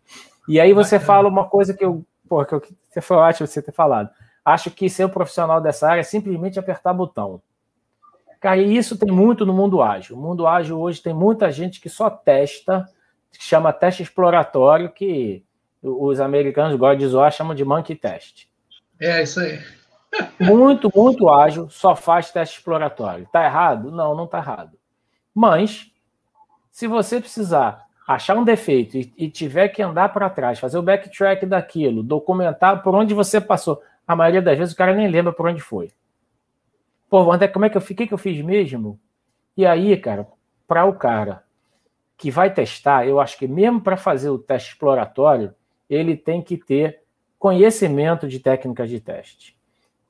E aí você Bacana. fala uma coisa que eu, pô, que eu, você foi ótimo você ter falado. Acho que ser um profissional dessa área é simplesmente apertar botão. Cara, e isso tem muito no mundo ágil. O mundo ágil hoje tem muita gente que só testa, que chama teste exploratório, que os americanos gostam de zoar, chamam de monkey test.
É, isso aí.
muito, muito ágil, só faz teste exploratório. Tá errado? Não, não tá errado. Mas, se você precisar achar um defeito e, e tiver que andar para trás, fazer o backtrack daquilo, documentar por onde você passou, a maioria das vezes o cara nem lembra por onde foi. Pô, André, como é que eu fiquei que eu fiz mesmo? E aí, cara, para o cara que vai testar, eu acho que mesmo para fazer o teste exploratório, ele tem que ter conhecimento de técnicas de teste.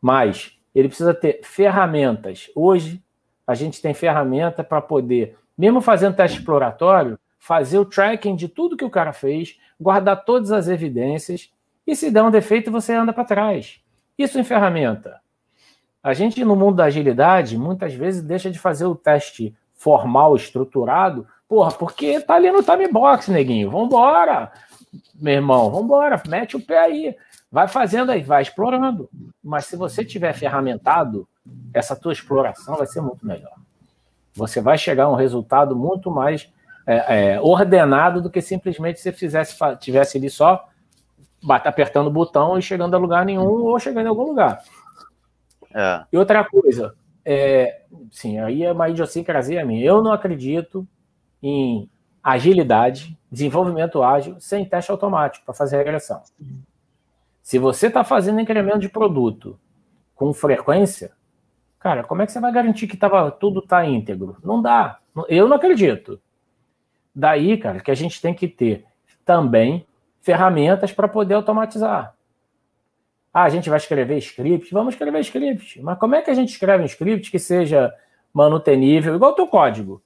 Mas ele precisa ter ferramentas. Hoje, a gente tem ferramenta para poder, mesmo fazendo teste exploratório, fazer o tracking de tudo que o cara fez, guardar todas as evidências e se der um defeito você anda para trás. Isso em ferramenta. A gente no mundo da agilidade muitas vezes deixa de fazer o teste formal, estruturado, porra, porque tá ali no time box, neguinho. Vambora, meu irmão, vambora, mete o pé aí. Vai fazendo aí, vai explorando. Mas se você tiver ferramentado, essa tua exploração vai ser muito melhor. Você vai chegar a um resultado muito mais é, é, ordenado do que simplesmente se fizesse tivesse ali só apertando o botão e chegando a lugar nenhum ou chegando em algum lugar. É. E outra coisa, é, sim, aí é uma idiosincrasia minha. Eu não acredito em agilidade, desenvolvimento ágil, sem teste automático para fazer regressão. Se você está fazendo incremento de produto com frequência, Cara, como é que você vai garantir que tava, tudo está íntegro? Não dá. Eu não acredito. Daí, cara, que a gente tem que ter também ferramentas para poder automatizar. Ah, a gente vai escrever script? Vamos escrever script. Mas como é que a gente escreve um script que seja manutenível, igual o teu código?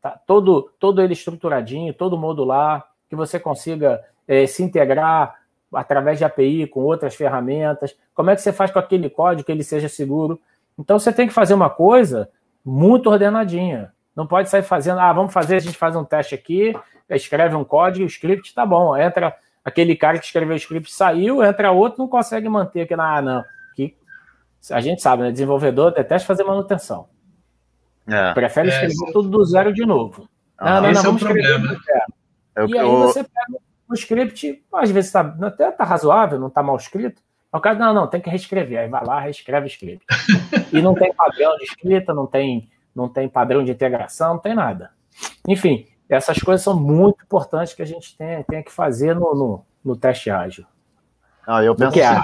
Tá? Todo, todo ele estruturadinho, todo modular, que você consiga é, se integrar através de API com outras ferramentas. Como é que você faz com aquele código que ele seja seguro? Então você tem que fazer uma coisa muito ordenadinha. Não pode sair fazendo, ah, vamos fazer, a gente faz um teste aqui, escreve um código, o script tá bom. Entra aquele cara que escreveu o script, saiu, entra outro, não consegue manter aqui na, ah, não. Que a gente sabe, né? Desenvolvedor detesta fazer manutenção. É. Prefere escrever é, tudo do zero de novo.
Ah, não, não, não, vamos é escrever do zero.
Eu, e aí você pega o script, às vezes tá, até tá razoável, não tá mal escrito. O cara, não, não, tem que reescrever. Aí vai lá, reescreve o script. e não tem padrão de escrita, não tem, não tem padrão de integração, não tem nada. Enfim, essas coisas são muito importantes que a gente tem, tem que fazer no, no, no teste ágil.
Não, eu, penso é,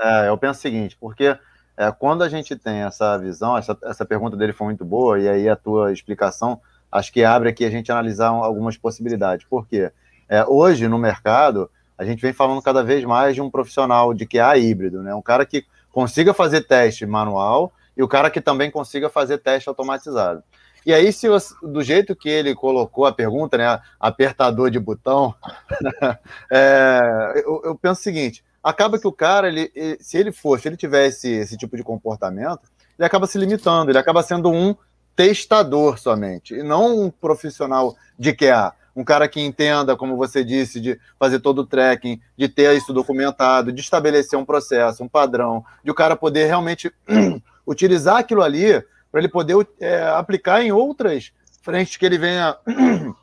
é, eu penso o seguinte, porque é, quando a gente tem essa visão, essa, essa pergunta dele foi muito boa, e aí a tua explicação, acho que abre aqui a gente analisar algumas possibilidades. Por quê? É, hoje, no mercado, a gente vem falando cada vez mais de um profissional de QA híbrido, né? Um cara que consiga fazer teste manual e o cara que também consiga fazer teste automatizado. E aí, se você, do jeito que ele colocou a pergunta, né, apertador de botão, é, eu, eu, penso o seguinte: acaba que o cara, ele, se ele fosse, se ele tivesse esse tipo de comportamento, ele acaba se limitando, ele acaba sendo um testador somente, e não um profissional de QA. Um cara que entenda, como você disse, de fazer todo o tracking, de ter isso documentado, de estabelecer um processo, um padrão, de o cara poder realmente utilizar aquilo ali para ele poder é, aplicar em outras frentes que ele venha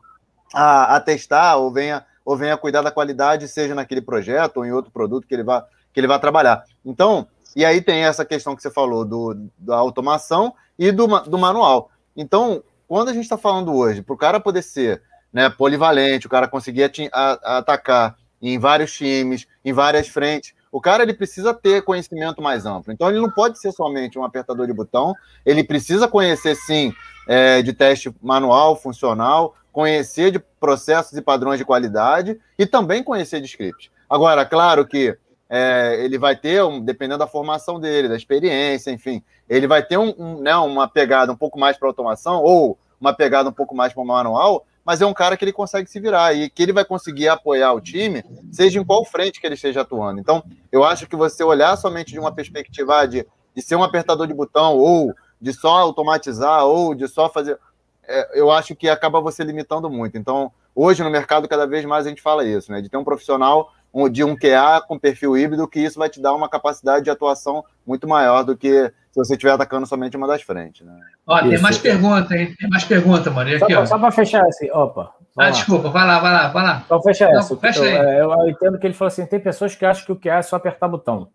a, a, testar ou venha, ou venha cuidar da qualidade, seja naquele projeto ou em outro produto que ele vá, que ele vá trabalhar. Então, e aí tem essa questão que você falou do, da automação e do, do manual. Então, quando a gente está falando hoje, para o cara poder ser né, polivalente, o cara conseguir atacar em vários times, em várias frentes, o cara ele precisa ter conhecimento mais amplo. Então ele não pode ser somente um apertador de botão, ele precisa conhecer sim é, de teste manual, funcional, conhecer de processos e padrões de qualidade e também conhecer de script. Agora, claro que é, ele vai ter, um, dependendo da formação dele, da experiência, enfim, ele vai ter um, um, né, uma pegada um pouco mais para automação ou uma pegada um pouco mais para manual, mas é um cara que ele consegue se virar e que ele vai conseguir apoiar o time, seja em qual frente que ele esteja atuando. Então, eu acho que você olhar somente de uma perspectiva de, de ser um apertador de botão, ou de só automatizar, ou de só fazer. É, eu acho que acaba você limitando muito. Então, hoje no mercado, cada vez mais a gente fala isso, né? De ter um profissional de um QA com perfil híbrido, que isso vai te dar uma capacidade de atuação muito maior do que se você estiver atacando somente uma das frentes. Né?
Ó, tem mais pergunta, hein? Tem mais pergunta, Maria. Aqui,
só, só para fechar assim, opa.
Ah, lá. desculpa, vai lá, vai lá, vai lá.
Só fecha essa. Fecha eu, aí. Eu, eu, entendo que ele falou assim: tem pessoas que acham que o QA é só apertar botão.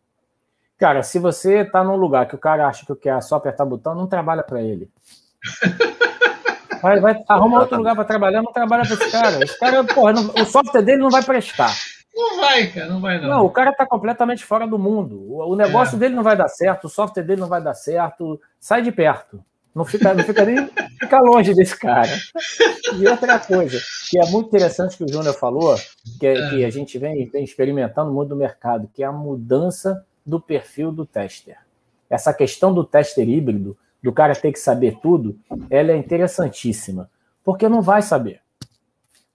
Cara, se você está num lugar que o cara acha que o QA é só apertar botão, não trabalha para ele. Vai, vai, arruma outro lugar para trabalhar, não trabalha para esse cara. Esse cara, porra, não, o software dele não vai prestar.
Não vai, cara, não vai não.
Não, o cara está completamente fora do mundo. O, o negócio é. dele não vai dar certo, o software dele não vai dar certo. Sai de perto. Não fica, não fica nem fica longe desse cara. E outra coisa, que é muito interessante que o Júnior falou, que, é, que a gente vem, vem experimentando muito no mercado, que é a mudança do perfil do tester. Essa questão do tester híbrido, do cara ter que saber tudo, ela é interessantíssima, porque não vai saber.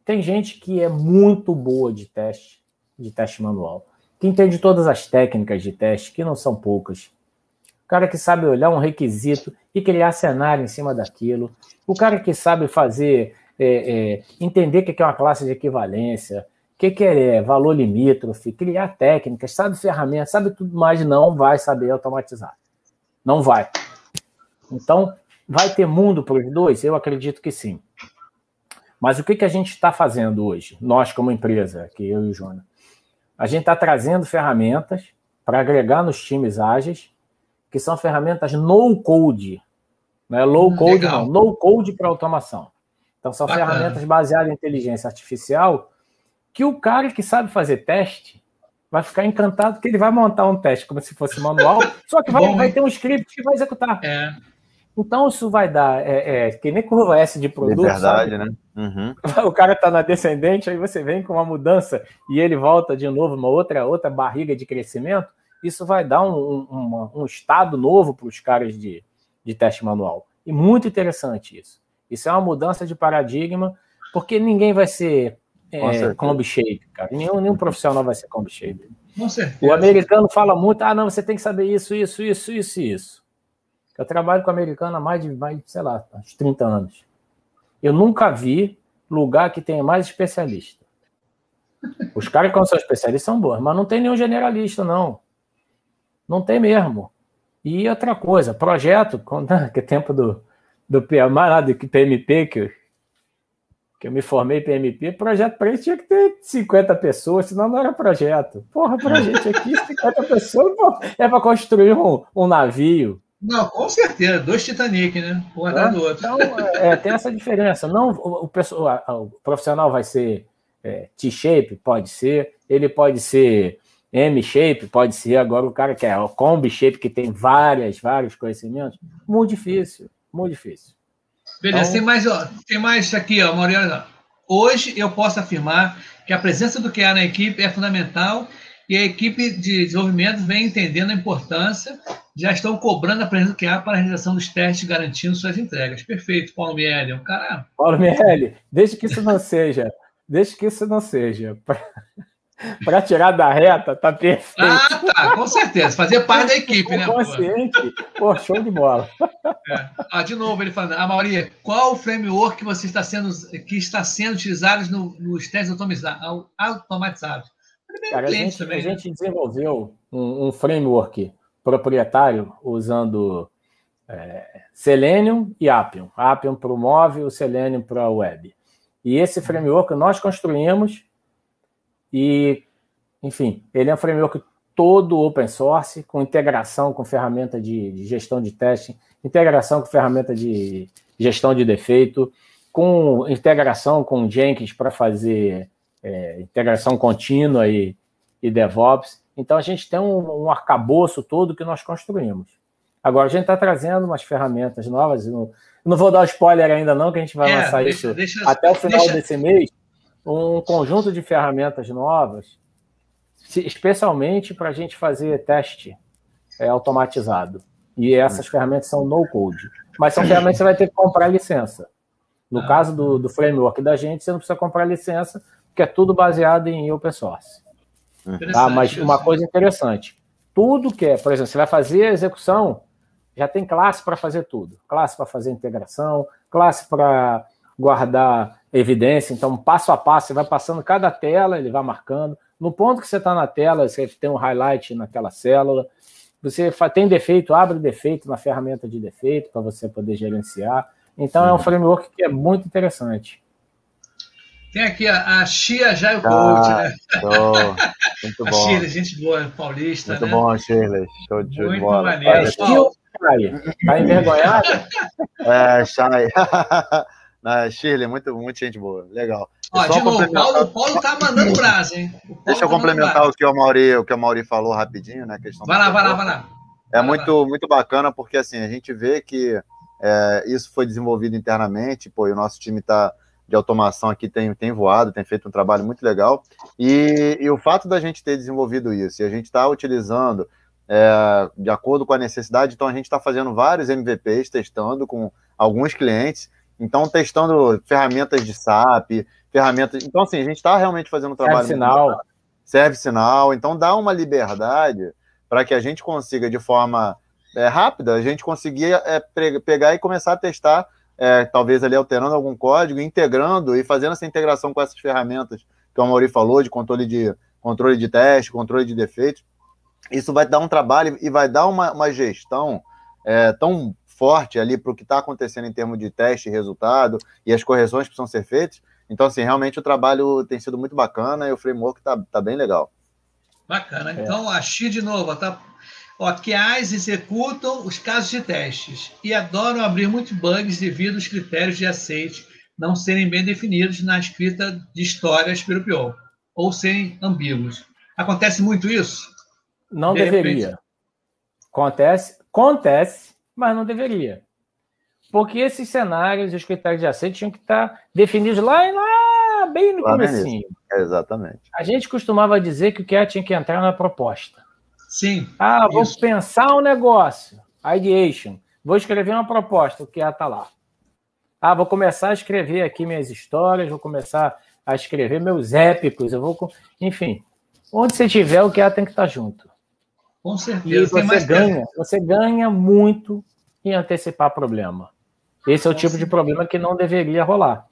Tem gente que é muito boa de teste, de teste manual, que entende todas as técnicas de teste, que não são poucas. O cara que sabe olhar um requisito e criar cenário em cima daquilo. O cara que sabe fazer, é, é, entender o que é uma classe de equivalência, o que, que é valor limítrofe, criar técnicas, sabe ferramentas, sabe tudo mais, não vai saber automatizar. Não vai. Então, vai ter mundo para os dois? Eu acredito que sim. Mas o que, que a gente está fazendo hoje? Nós, como empresa, aqui eu e o Jona, a gente está trazendo ferramentas para agregar nos times ágeis, que são ferramentas no code. Não é low hum, code, Legal. não. No code para automação. Então, são Bacana. ferramentas baseadas em inteligência artificial que o cara que sabe fazer teste vai ficar encantado que ele vai montar um teste como se fosse manual, só que vai, Bom, vai ter um script que vai executar. É. Então isso vai dar, é, é, que nem curva S de produto.
Verdade, né? Uhum.
O cara está na descendente, aí você vem com uma mudança e ele volta de novo, uma outra, outra barriga de crescimento. Isso vai dar um, um, um estado novo para os caras de, de teste manual. E muito interessante isso. Isso é uma mudança de paradigma, porque ninguém vai ser é, combi shape, cara. Nenhum, nenhum profissional vai ser combi shape. O americano fala muito, ah, não, você tem que saber isso, isso, isso, isso, isso. Eu trabalho com americano há mais de, mais, sei lá, uns 30 anos. Eu nunca vi lugar que tenha mais especialista. Os caras que são especialistas são bons, mas não tem nenhum generalista, não. Não tem mesmo. E outra coisa, projeto, que é tempo do, do mais lá do PMP, que, que eu me formei PMP, projeto para isso tinha que ter 50 pessoas, senão não era projeto. Porra, para gente aqui, 50 pessoas é para construir um, um navio.
Não, com certeza, dois Titanic, né? Um atrás do outro.
Então, é, tem essa diferença. Não, o, o, o profissional vai ser é, T-shape, pode ser, ele pode ser M-shape, pode ser. Agora, o cara que é o combi-shape, que tem várias, vários conhecimentos, muito difícil, muito difícil.
Beleza, então, tem mais, ó, tem mais aqui, ó, Maurício. Hoje eu posso afirmar que a presença do QA na equipe é fundamental e a equipe de desenvolvimento vem entendendo a importância, já estão cobrando a presença do QA para a realização dos testes, garantindo suas entregas. Perfeito, Paulo Miele, um cara...
Paulo Miele, desde que isso não seja, desde que isso não seja para tirar da reta, tá perfeito.
Ah, tá, com certeza. Fazer parte da equipe, né?
Consciente. Pô, show de bola.
É. Ah, de novo, ele falando, a ah, Mauri, qual o framework que você está sendo, que está sendo utilizado no, nos testes automatizados?
Cara, a gente, também, a né? gente desenvolveu um, um, framework proprietário usando é, Selenium e Appium. Appium para o móvel, Selenium para a web. E esse framework nós construímos e, enfim, ele é um framework todo open source, com integração com ferramenta de, de gestão de teste, integração com ferramenta de gestão de defeito, com integração com Jenkins para fazer é, integração contínua e, e, DevOps. Então, a gente tem um, um arcabouço todo que nós construímos. Agora, a gente está trazendo umas ferramentas novas. Não, não vou dar spoiler ainda, não, que a gente vai é, lançar deixa, isso deixa, até o final deixa... desse mês um conjunto de ferramentas novas, especialmente para a gente fazer teste é, automatizado. E essas ferramentas são no-code. Mas são ferramentas que você vai ter que comprar licença. No ah. caso do, do framework da gente, você não precisa comprar licença, porque é tudo baseado em open source. Tá? Mas uma coisa interessante: tudo que é, por exemplo, você vai fazer a execução, já tem classe para fazer tudo. Classe para fazer integração, classe para guardar evidência. Então, passo a passo, você vai passando cada tela, ele vai marcando. No ponto que você está na tela, você tem um highlight naquela célula. Você tem defeito, abre defeito na ferramenta de defeito para você poder gerenciar. Então, é um framework que é muito interessante.
Tem aqui a, a Chia Jaio Coach, né? Muito bom. A Shirley, gente boa, paulista.
Muito
né?
bom, Shirley. Show de
muito bola. Maneiro.
É, Tá envergonhada?
É, Chay. Na Shirley, muito, muito gente boa. Legal.
Ó, de novo, o Paulo, Paulo tá mandando brasa, hein?
Deixa eu tá complementar o que o, Mauri, o que o Mauri falou rapidinho, né? Questão
vai lá, vai lá, vai lá.
É muito, muito bacana, porque assim, a gente vê que é, isso foi desenvolvido internamente, pô, e o nosso time está de automação aqui tem, tem voado, tem feito um trabalho muito legal. E, e o fato da gente ter desenvolvido isso, e a gente está utilizando é, de acordo com a necessidade, então a gente está fazendo vários MVPs, testando com alguns clientes, então, testando ferramentas de SAP, ferramentas. Então, assim, a gente está realmente fazendo um trabalho.
Serve sinal.
Serve sinal. Então, dá uma liberdade para que a gente consiga, de forma é, rápida, a gente conseguir é, pegar e começar a testar, é, talvez ali alterando algum código, integrando e fazendo essa integração com essas ferramentas que o Mauri falou, de controle de, controle de teste, controle de defeitos. Isso vai dar um trabalho e vai dar uma, uma gestão é, tão forte ali para o que está acontecendo em termos de teste e resultado e as correções que precisam ser feitas. Então, assim, realmente o trabalho tem sido muito bacana e o framework está tá bem legal.
Bacana. É. Então, a Xi de novo, tá? Ó, QAs executam os casos de testes e adoram abrir muitos bugs devido aos critérios de aceite não serem bem definidos na escrita de histórias pelo pior ou serem ambíguos. Acontece muito isso?
Não de deveria. Repente... Acontece, acontece, mas não deveria. Porque esses cenários e os critérios de aceite tinham que estar definidos lá, lá bem no começo.
Exatamente.
A gente costumava dizer que o que tinha que entrar na proposta.
Sim.
Ah, vou isso. pensar um negócio. Ideation. Vou escrever uma proposta, o que está lá. Ah, vou começar a escrever aqui minhas histórias, vou começar a escrever meus épicos, eu vou. Enfim, onde você tiver, o que tem que estar junto.
Com certeza.
E você ganha, você ganha muito em antecipar problema. Esse é o Com tipo certeza. de problema que não deveria rolar.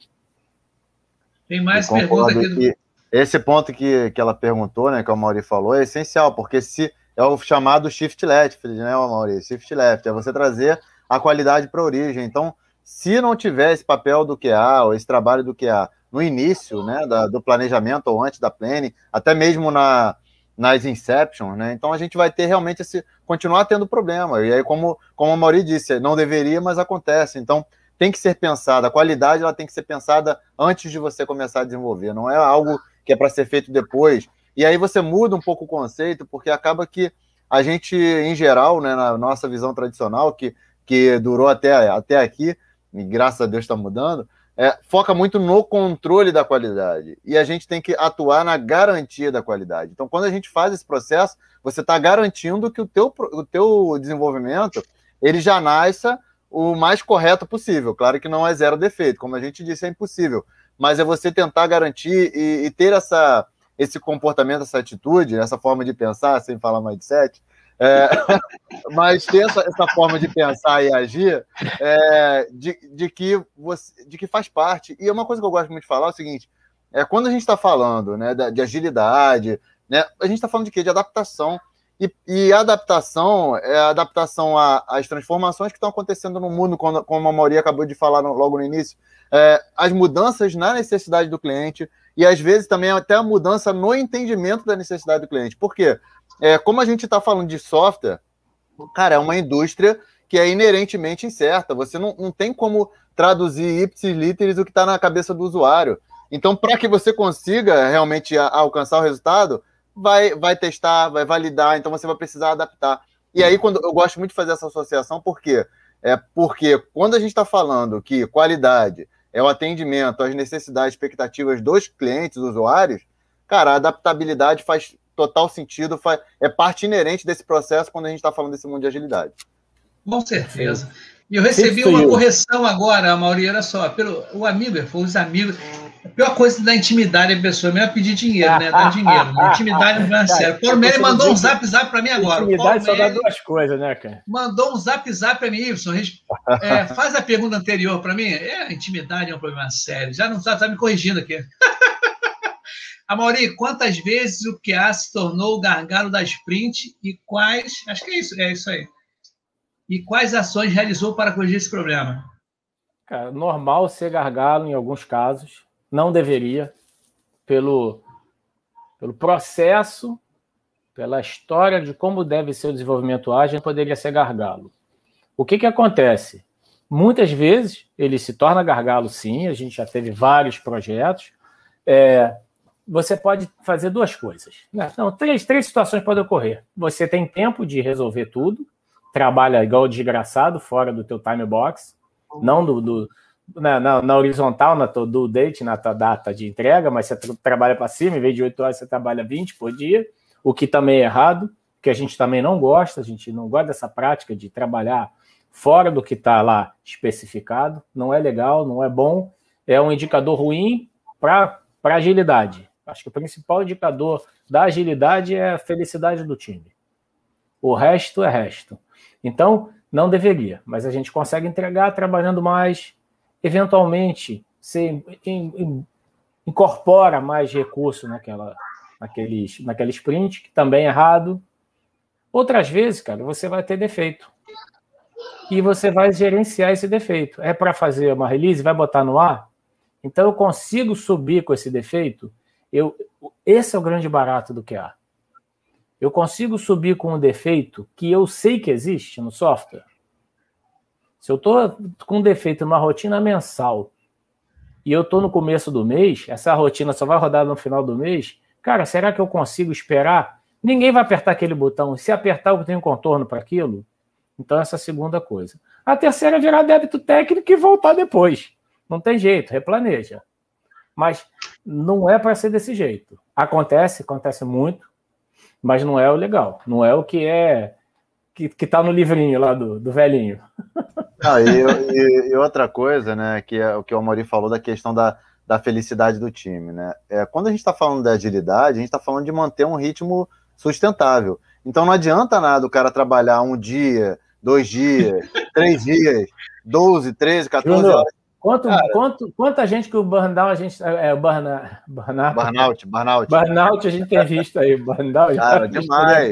Tem mais perguntas aqui. Do...
Esse ponto que, que ela perguntou, né, que o Mauri falou, é essencial, porque se é o chamado shift left, né, Mauri? Shift left, é você trazer a qualidade para a origem. Então, se não tiver esse papel do QA, ou esse trabalho do QA no início, né, da, do planejamento ou antes da planning, até mesmo na, nas Inception, né? Então a gente vai ter realmente esse continuar tendo problema. E aí, como, como a Mauri disse, não deveria, mas acontece. Então tem que ser pensada, a qualidade ela tem que ser pensada antes de você começar a desenvolver, não é algo que é para ser feito depois. E aí você muda um pouco o conceito, porque acaba que a gente, em geral, né, na nossa visão tradicional, que, que durou até, até aqui, e graças a Deus está mudando, é, foca muito no controle da qualidade. E a gente tem que atuar na garantia da qualidade. Então, quando a gente faz esse processo, você está garantindo que o teu, o teu desenvolvimento ele já nasça o mais correto possível. Claro que não é zero defeito, como a gente disse, é impossível. Mas é você tentar garantir e, e ter essa, esse comportamento, essa atitude, essa forma de pensar, sem falar mindset, é, mas ter essa, essa, forma de pensar e agir é, de, de, que você, de que faz parte. E é uma coisa que eu gosto muito de falar é o seguinte: é, quando a gente está falando né, de, de, agilidade, né, a gente está falando de quê? De adaptação. E, e adaptação é adaptação às transformações que estão acontecendo no mundo, como, como a Mauri acabou de falar no, logo no início, é, as mudanças na necessidade do cliente e às vezes também até a mudança no entendimento da necessidade do cliente. Por quê? É, como a gente está falando de software, cara, é uma indústria que é inerentemente incerta. Você não, não tem como traduzir ipsis literis o que está na cabeça do usuário. Então, para que você consiga realmente a, alcançar o resultado, vai, vai testar, vai validar, então você vai precisar adaptar. E aí, quando eu gosto muito de fazer essa associação, por quê? É porque quando a gente está falando que qualidade é o atendimento às necessidades, expectativas dos clientes, usuários, cara, a adaptabilidade faz total sentido, faz, é parte inerente desse processo quando a gente está falando desse mundo de agilidade.
Com certeza. E eu recebi uma correção agora, Mauri, olha só, pelo o amigo, foi os amigos. A pior coisa da intimidade é a pessoa mesmo é pedir dinheiro, né? Dar dinheiro. Intimidade não é sério. Paulo Meli mandou um zap zap para mim agora.
Intimidade só dá duas coisas, né, cara?
Mandou um zap zap para mim, Ibson. É, faz a pergunta anterior para mim. É, intimidade é um problema sério. Já não está tá me corrigindo aqui. Amaury, quantas vezes o QA se tornou o gargalo da sprint e quais. Acho que é isso, é isso aí. E quais ações realizou para corrigir esse problema?
Cara, normal ser gargalo em alguns casos não deveria, pelo, pelo processo, pela história de como deve ser o desenvolvimento ágil, poderia ser gargalo. O que, que acontece? Muitas vezes ele se torna gargalo, sim, a gente já teve vários projetos. É, você pode fazer duas coisas. Né? Não, três, três situações podem ocorrer. Você tem tempo de resolver tudo, trabalha igual desgraçado, fora do teu time box, não do, do na, na, na, horizontal, na do date, na tua data de entrega, mas você trabalha para cima, em vez de 8 horas, você trabalha 20 por dia, o que também é errado, que a gente também não gosta, a gente não gosta dessa prática de trabalhar fora do que está lá especificado, não é legal, não é bom, é um indicador ruim para agilidade. Acho que o principal indicador da agilidade é a felicidade do time. O resto é resto. Então, não deveria, mas a gente consegue entregar trabalhando mais, eventualmente você incorpora mais recurso naquela, naquele, naquele sprint, que também é errado. Outras vezes, cara, você vai ter defeito. E você vai gerenciar esse defeito. É para fazer uma release, vai botar no ar? Então eu consigo subir com esse defeito? Eu, esse é o grande barato do QA. Eu consigo subir com um defeito que eu sei que existe no software. Se eu estou com defeito numa rotina mensal e eu estou no começo do mês, essa rotina só vai rodar no final do mês, cara, será que eu consigo esperar? Ninguém vai apertar aquele botão. Se apertar, eu tenho contorno para aquilo? Então, essa é a segunda coisa. A terceira é virar débito técnico e voltar depois. Não tem jeito, replaneja. Mas não é para ser desse jeito. Acontece, acontece muito, mas não é o legal. Não é o que é que, que tá no livrinho lá do, do velhinho.
E, e, e, outra coisa, né, que é o que o Amori falou da questão da, da felicidade do time, né? É, quando a gente está falando da agilidade, a gente está falando de manter um ritmo sustentável. Então não adianta nada o cara trabalhar um dia, dois dias, três dias, 12, 13, 14 horas
Quanto, quanto, quanta gente que o burnout a gente. É, é burna, burnout,
burnout, burnout.
Burnout a gente tem visto aí. Burnout,
Cara, demais.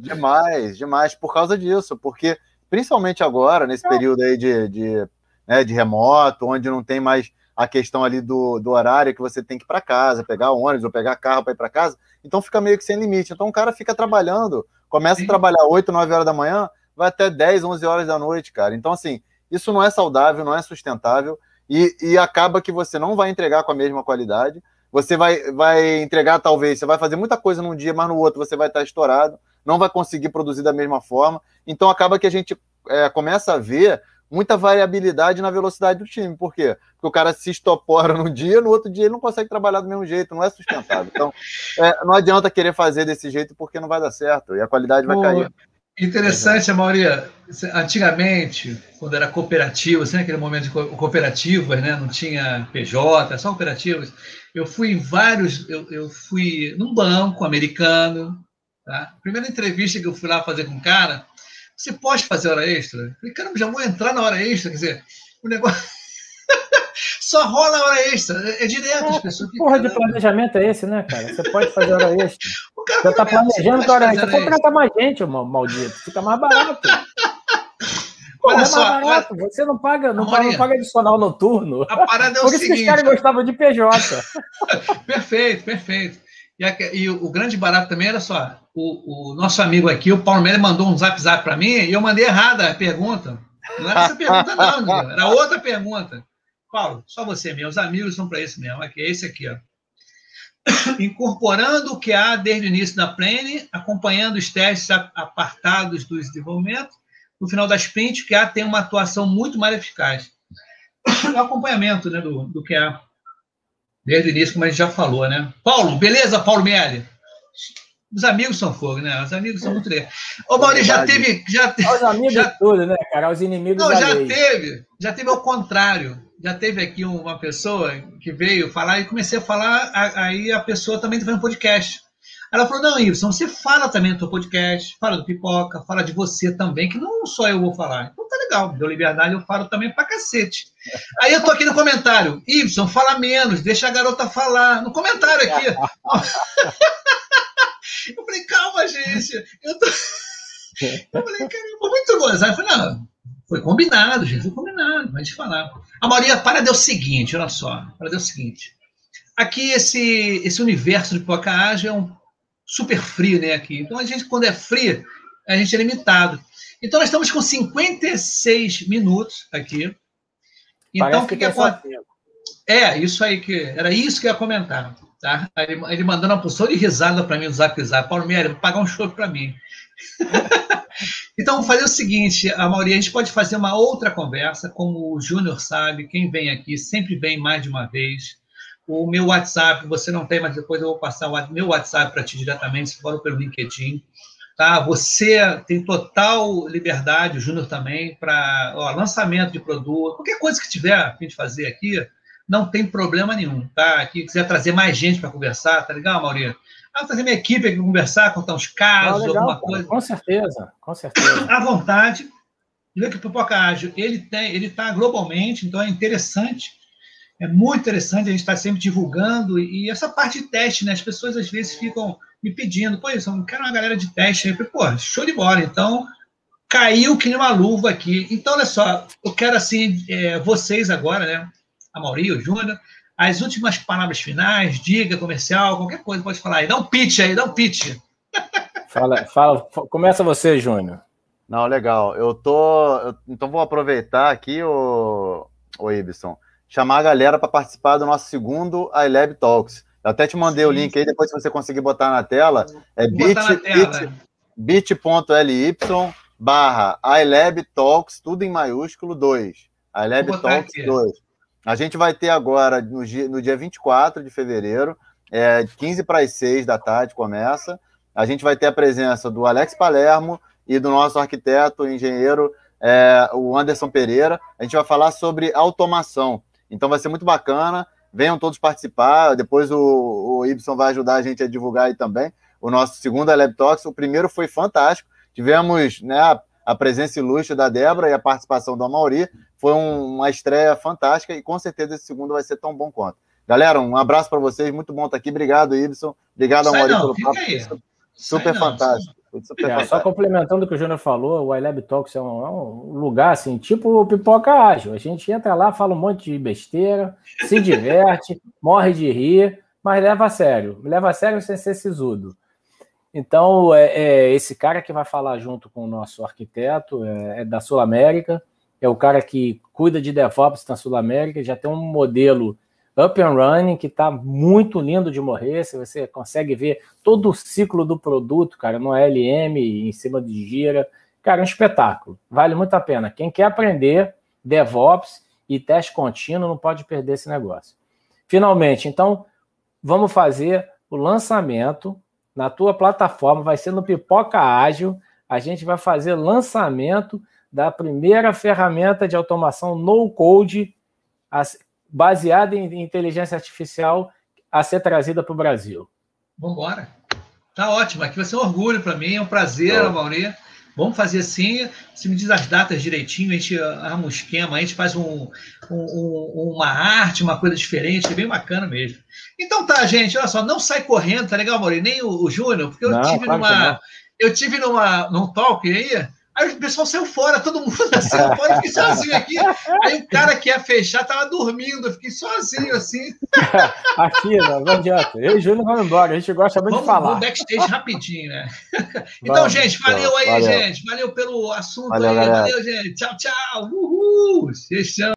Demais, demais. Por causa disso. Porque, principalmente agora, nesse período aí de, de, né, de remoto, onde não tem mais a questão ali do, do horário que você tem que ir para casa, pegar ônibus ou pegar carro para ir para casa, então fica meio que sem limite. Então o cara fica trabalhando, começa a trabalhar 8, 9 horas da manhã, vai até 10, 11 horas da noite, cara. Então, assim, isso não é saudável, não é sustentável e, e acaba que você não vai entregar com a mesma qualidade. Você vai, vai entregar, talvez, você vai fazer muita coisa num dia, mas no outro você vai estar estourado, não vai conseguir produzir da mesma forma. Então acaba que a gente é, começa a ver muita variabilidade na velocidade do time. Por quê? Porque o cara se estopora num dia, no outro dia ele não consegue trabalhar do mesmo jeito, não é sustentável. Então, é, não adianta querer fazer desse jeito porque não vai dar certo e a qualidade vai cair.
Interessante, Maria. Antigamente, quando era cooperativa, assim, naquele momento de cooperativas, né? não tinha PJ, só cooperativas. Eu fui em vários, eu, eu fui num banco americano. Tá? Primeira entrevista que eu fui lá fazer com um cara, você pode fazer hora extra? Eu falei, caramba, já vou entrar na hora extra. Quer dizer, o negócio. Só rola hora extra. É, é direto
é, as pessoas. Que porra de planejamento é esse, né, cara? Você pode fazer hora extra. Você tá planejando que hora extra. Você contrata mais gente, maldito. Fica mais barato. Pô, Olha é só, barato. Você não paga, não, paga, não paga adicional noturno.
A parada é
Por
isso
seguinte, que os caras gostavam de PJ.
perfeito, perfeito. E, a, e, o grande barato também era só, o, o nosso amigo aqui, o Paulo Mendes, mandou um zap zap para mim e eu mandei errada a pergunta. Não era essa pergunta, não, era outra pergunta. Paulo, só você mesmo, os amigos são para isso mesmo. Aqui, é esse aqui, ó. Incorporando o que há desde o início da plane, acompanhando os testes apartados do desenvolvimento, no final da sprint, o QA tem uma atuação muito mais eficaz. O acompanhamento né, do, do QA, desde o início, como a gente já falou, né? Paulo, beleza, Paulo Miele? Os amigos são fogo, né? Os amigos são muito legais. Ô, Maurício, já teve. Já,
Os amigos já, tudo, né, cara? Os inimigos.
Não, já lei. teve. Já teve ao contrário. Já teve aqui uma pessoa que veio falar e comecei a falar, aí a pessoa também fazendo um podcast. Ela falou: Não, Ibson, você fala também do seu podcast, fala do pipoca, fala de você também, que não só eu vou falar. Então tá legal, deu liberdade, eu falo também pra cacete. Aí eu tô aqui no comentário: Ibson, fala menos, deixa a garota falar. No comentário aqui. Eu falei, calma, gente. Eu, tô... eu falei, caramba, muito gozado. Eu falei, não, foi combinado, gente, foi combinado, mas de falar. A Maria, para deu o seguinte, olha só, para deu o seguinte. Aqui, esse, esse universo de Pipoca Ágil é um super frio, né, aqui. Então, a gente, quando é frio, a gente é limitado. Então, nós estamos com 56 minutos aqui. Então, o que, que, que acontece? É, isso aí que era isso que eu ia comentar. Tá? Ele, ele mandando uma porção de risada para mim no zap zap. Paulo Miele, vou pagar um show para mim. então, vou fazer o seguinte, a maioria, a gente pode fazer uma outra conversa, como o Júnior sabe, quem vem aqui sempre vem mais de uma vez. O meu WhatsApp, você não tem, mas depois eu vou passar o meu WhatsApp para ti diretamente, se for pelo LinkedIn. Tá? Você tem total liberdade, o Júnior também, para lançamento de produto, qualquer coisa que tiver a fim de fazer aqui, não tem problema nenhum, tá? Aqui quiser trazer mais gente para conversar, tá legal, Maurício? Ah, trazer minha equipe aqui para conversar, contar uns casos, legal, alguma coisa.
Com certeza, com certeza.
À vontade. Vê que o Pipoca Ágil, ele tem, ele está globalmente, então é interessante, é muito interessante, a gente está sempre divulgando, e essa parte de teste, né? As pessoas às vezes ficam me pedindo, pô, eu quero uma galera de teste. Eu pô, show de bola. Então, caiu que nem uma luva aqui. Então, olha só, eu quero assim, é, vocês agora, né? a Mauri, o Júnior. As últimas palavras finais, diga, comercial, qualquer coisa, pode falar aí. Dá um pitch aí, dá um pitch.
Fala, fala, começa você, Júnior.
Não, legal. Eu tô. Eu, então vou aproveitar aqui, o, o Ibson, chamar a galera para participar do nosso segundo iLab Talks. Eu até te mandei Sim. o link aí, depois se você conseguir botar na tela. É bit.ly bit, barra iLab Talks, tudo em maiúsculo, 2. iLab Talks 2. A gente vai ter agora, no dia, no dia 24 de fevereiro, é, 15 para as 6 da tarde começa. A gente vai ter a presença do Alex Palermo e do nosso arquiteto, engenheiro, é, o Anderson Pereira. A gente vai falar sobre automação. Então vai ser muito bacana. Venham todos participar. Depois o, o Ibson vai ajudar a gente a divulgar aí também o nosso segundo Lab Talks. O primeiro foi fantástico. Tivemos né, a presença ilustre da Débora e a participação do Amauri. Foi um, uma estreia fantástica e com certeza esse segundo vai ser tão bom quanto. Galera, um abraço para vocês, muito bom estar aqui. Obrigado, Ibson. Obrigado, Amauri, pelo papo. Super não, fantástico.
É. Só complementando o que o Júnior falou, o iLab Talks é um, é um, lugar assim, tipo o pipoca ágil. A gente entra lá, fala um monte de besteira, se diverte, morre de rir, mas leva a sério. Leva a sério sem ser sisudo. Então, é, é, esse cara que vai falar junto com o nosso arquiteto é, é da Sul América é o cara que cuida de DevOps na Sul América, já tem um modelo up and running que está muito lindo de morrer. Se você consegue ver todo o ciclo do produto, cara, no LM, em cima de gira, cara, é um espetáculo. Vale muito a pena. Quem quer aprender DevOps e teste contínuo não pode perder esse negócio. Finalmente, então, vamos fazer o lançamento na tua plataforma, vai ser no Pipoca Ágil, a gente vai fazer lançamento da primeira ferramenta de automação no code baseada em inteligência artificial a ser trazida para o Brasil.
Vamos embora. Tá ótimo. Aqui vai ser um orgulho para mim, é um prazer, oh. Mauri. Vamos fazer assim. Se me diz as datas direitinho, a gente arma um esquema, a gente faz um, um, uma arte, uma coisa diferente, é bem bacana mesmo. Então tá, gente, olha só, não sai correndo, tá legal, Mauri? Nem o, o Júnior, porque eu não, tive claro numa. Eu tive numa, num talk aí, Aí o pessoal saiu fora, todo mundo saiu fora, eu fiquei sozinho aqui. Aí o cara que ia fechar tava dormindo, eu fiquei sozinho assim.
Aqui, não, não adianta. Eu e o Júnior vamos embora, a gente gosta muito
vamos,
de falar.
Vamos backstage rapidinho, né? Então, vamos, gente, valeu aí, valeu. gente. Valeu pelo assunto
valeu,
aí. Valeu, gente. Tchau, tchau. Uhul. Fechamos.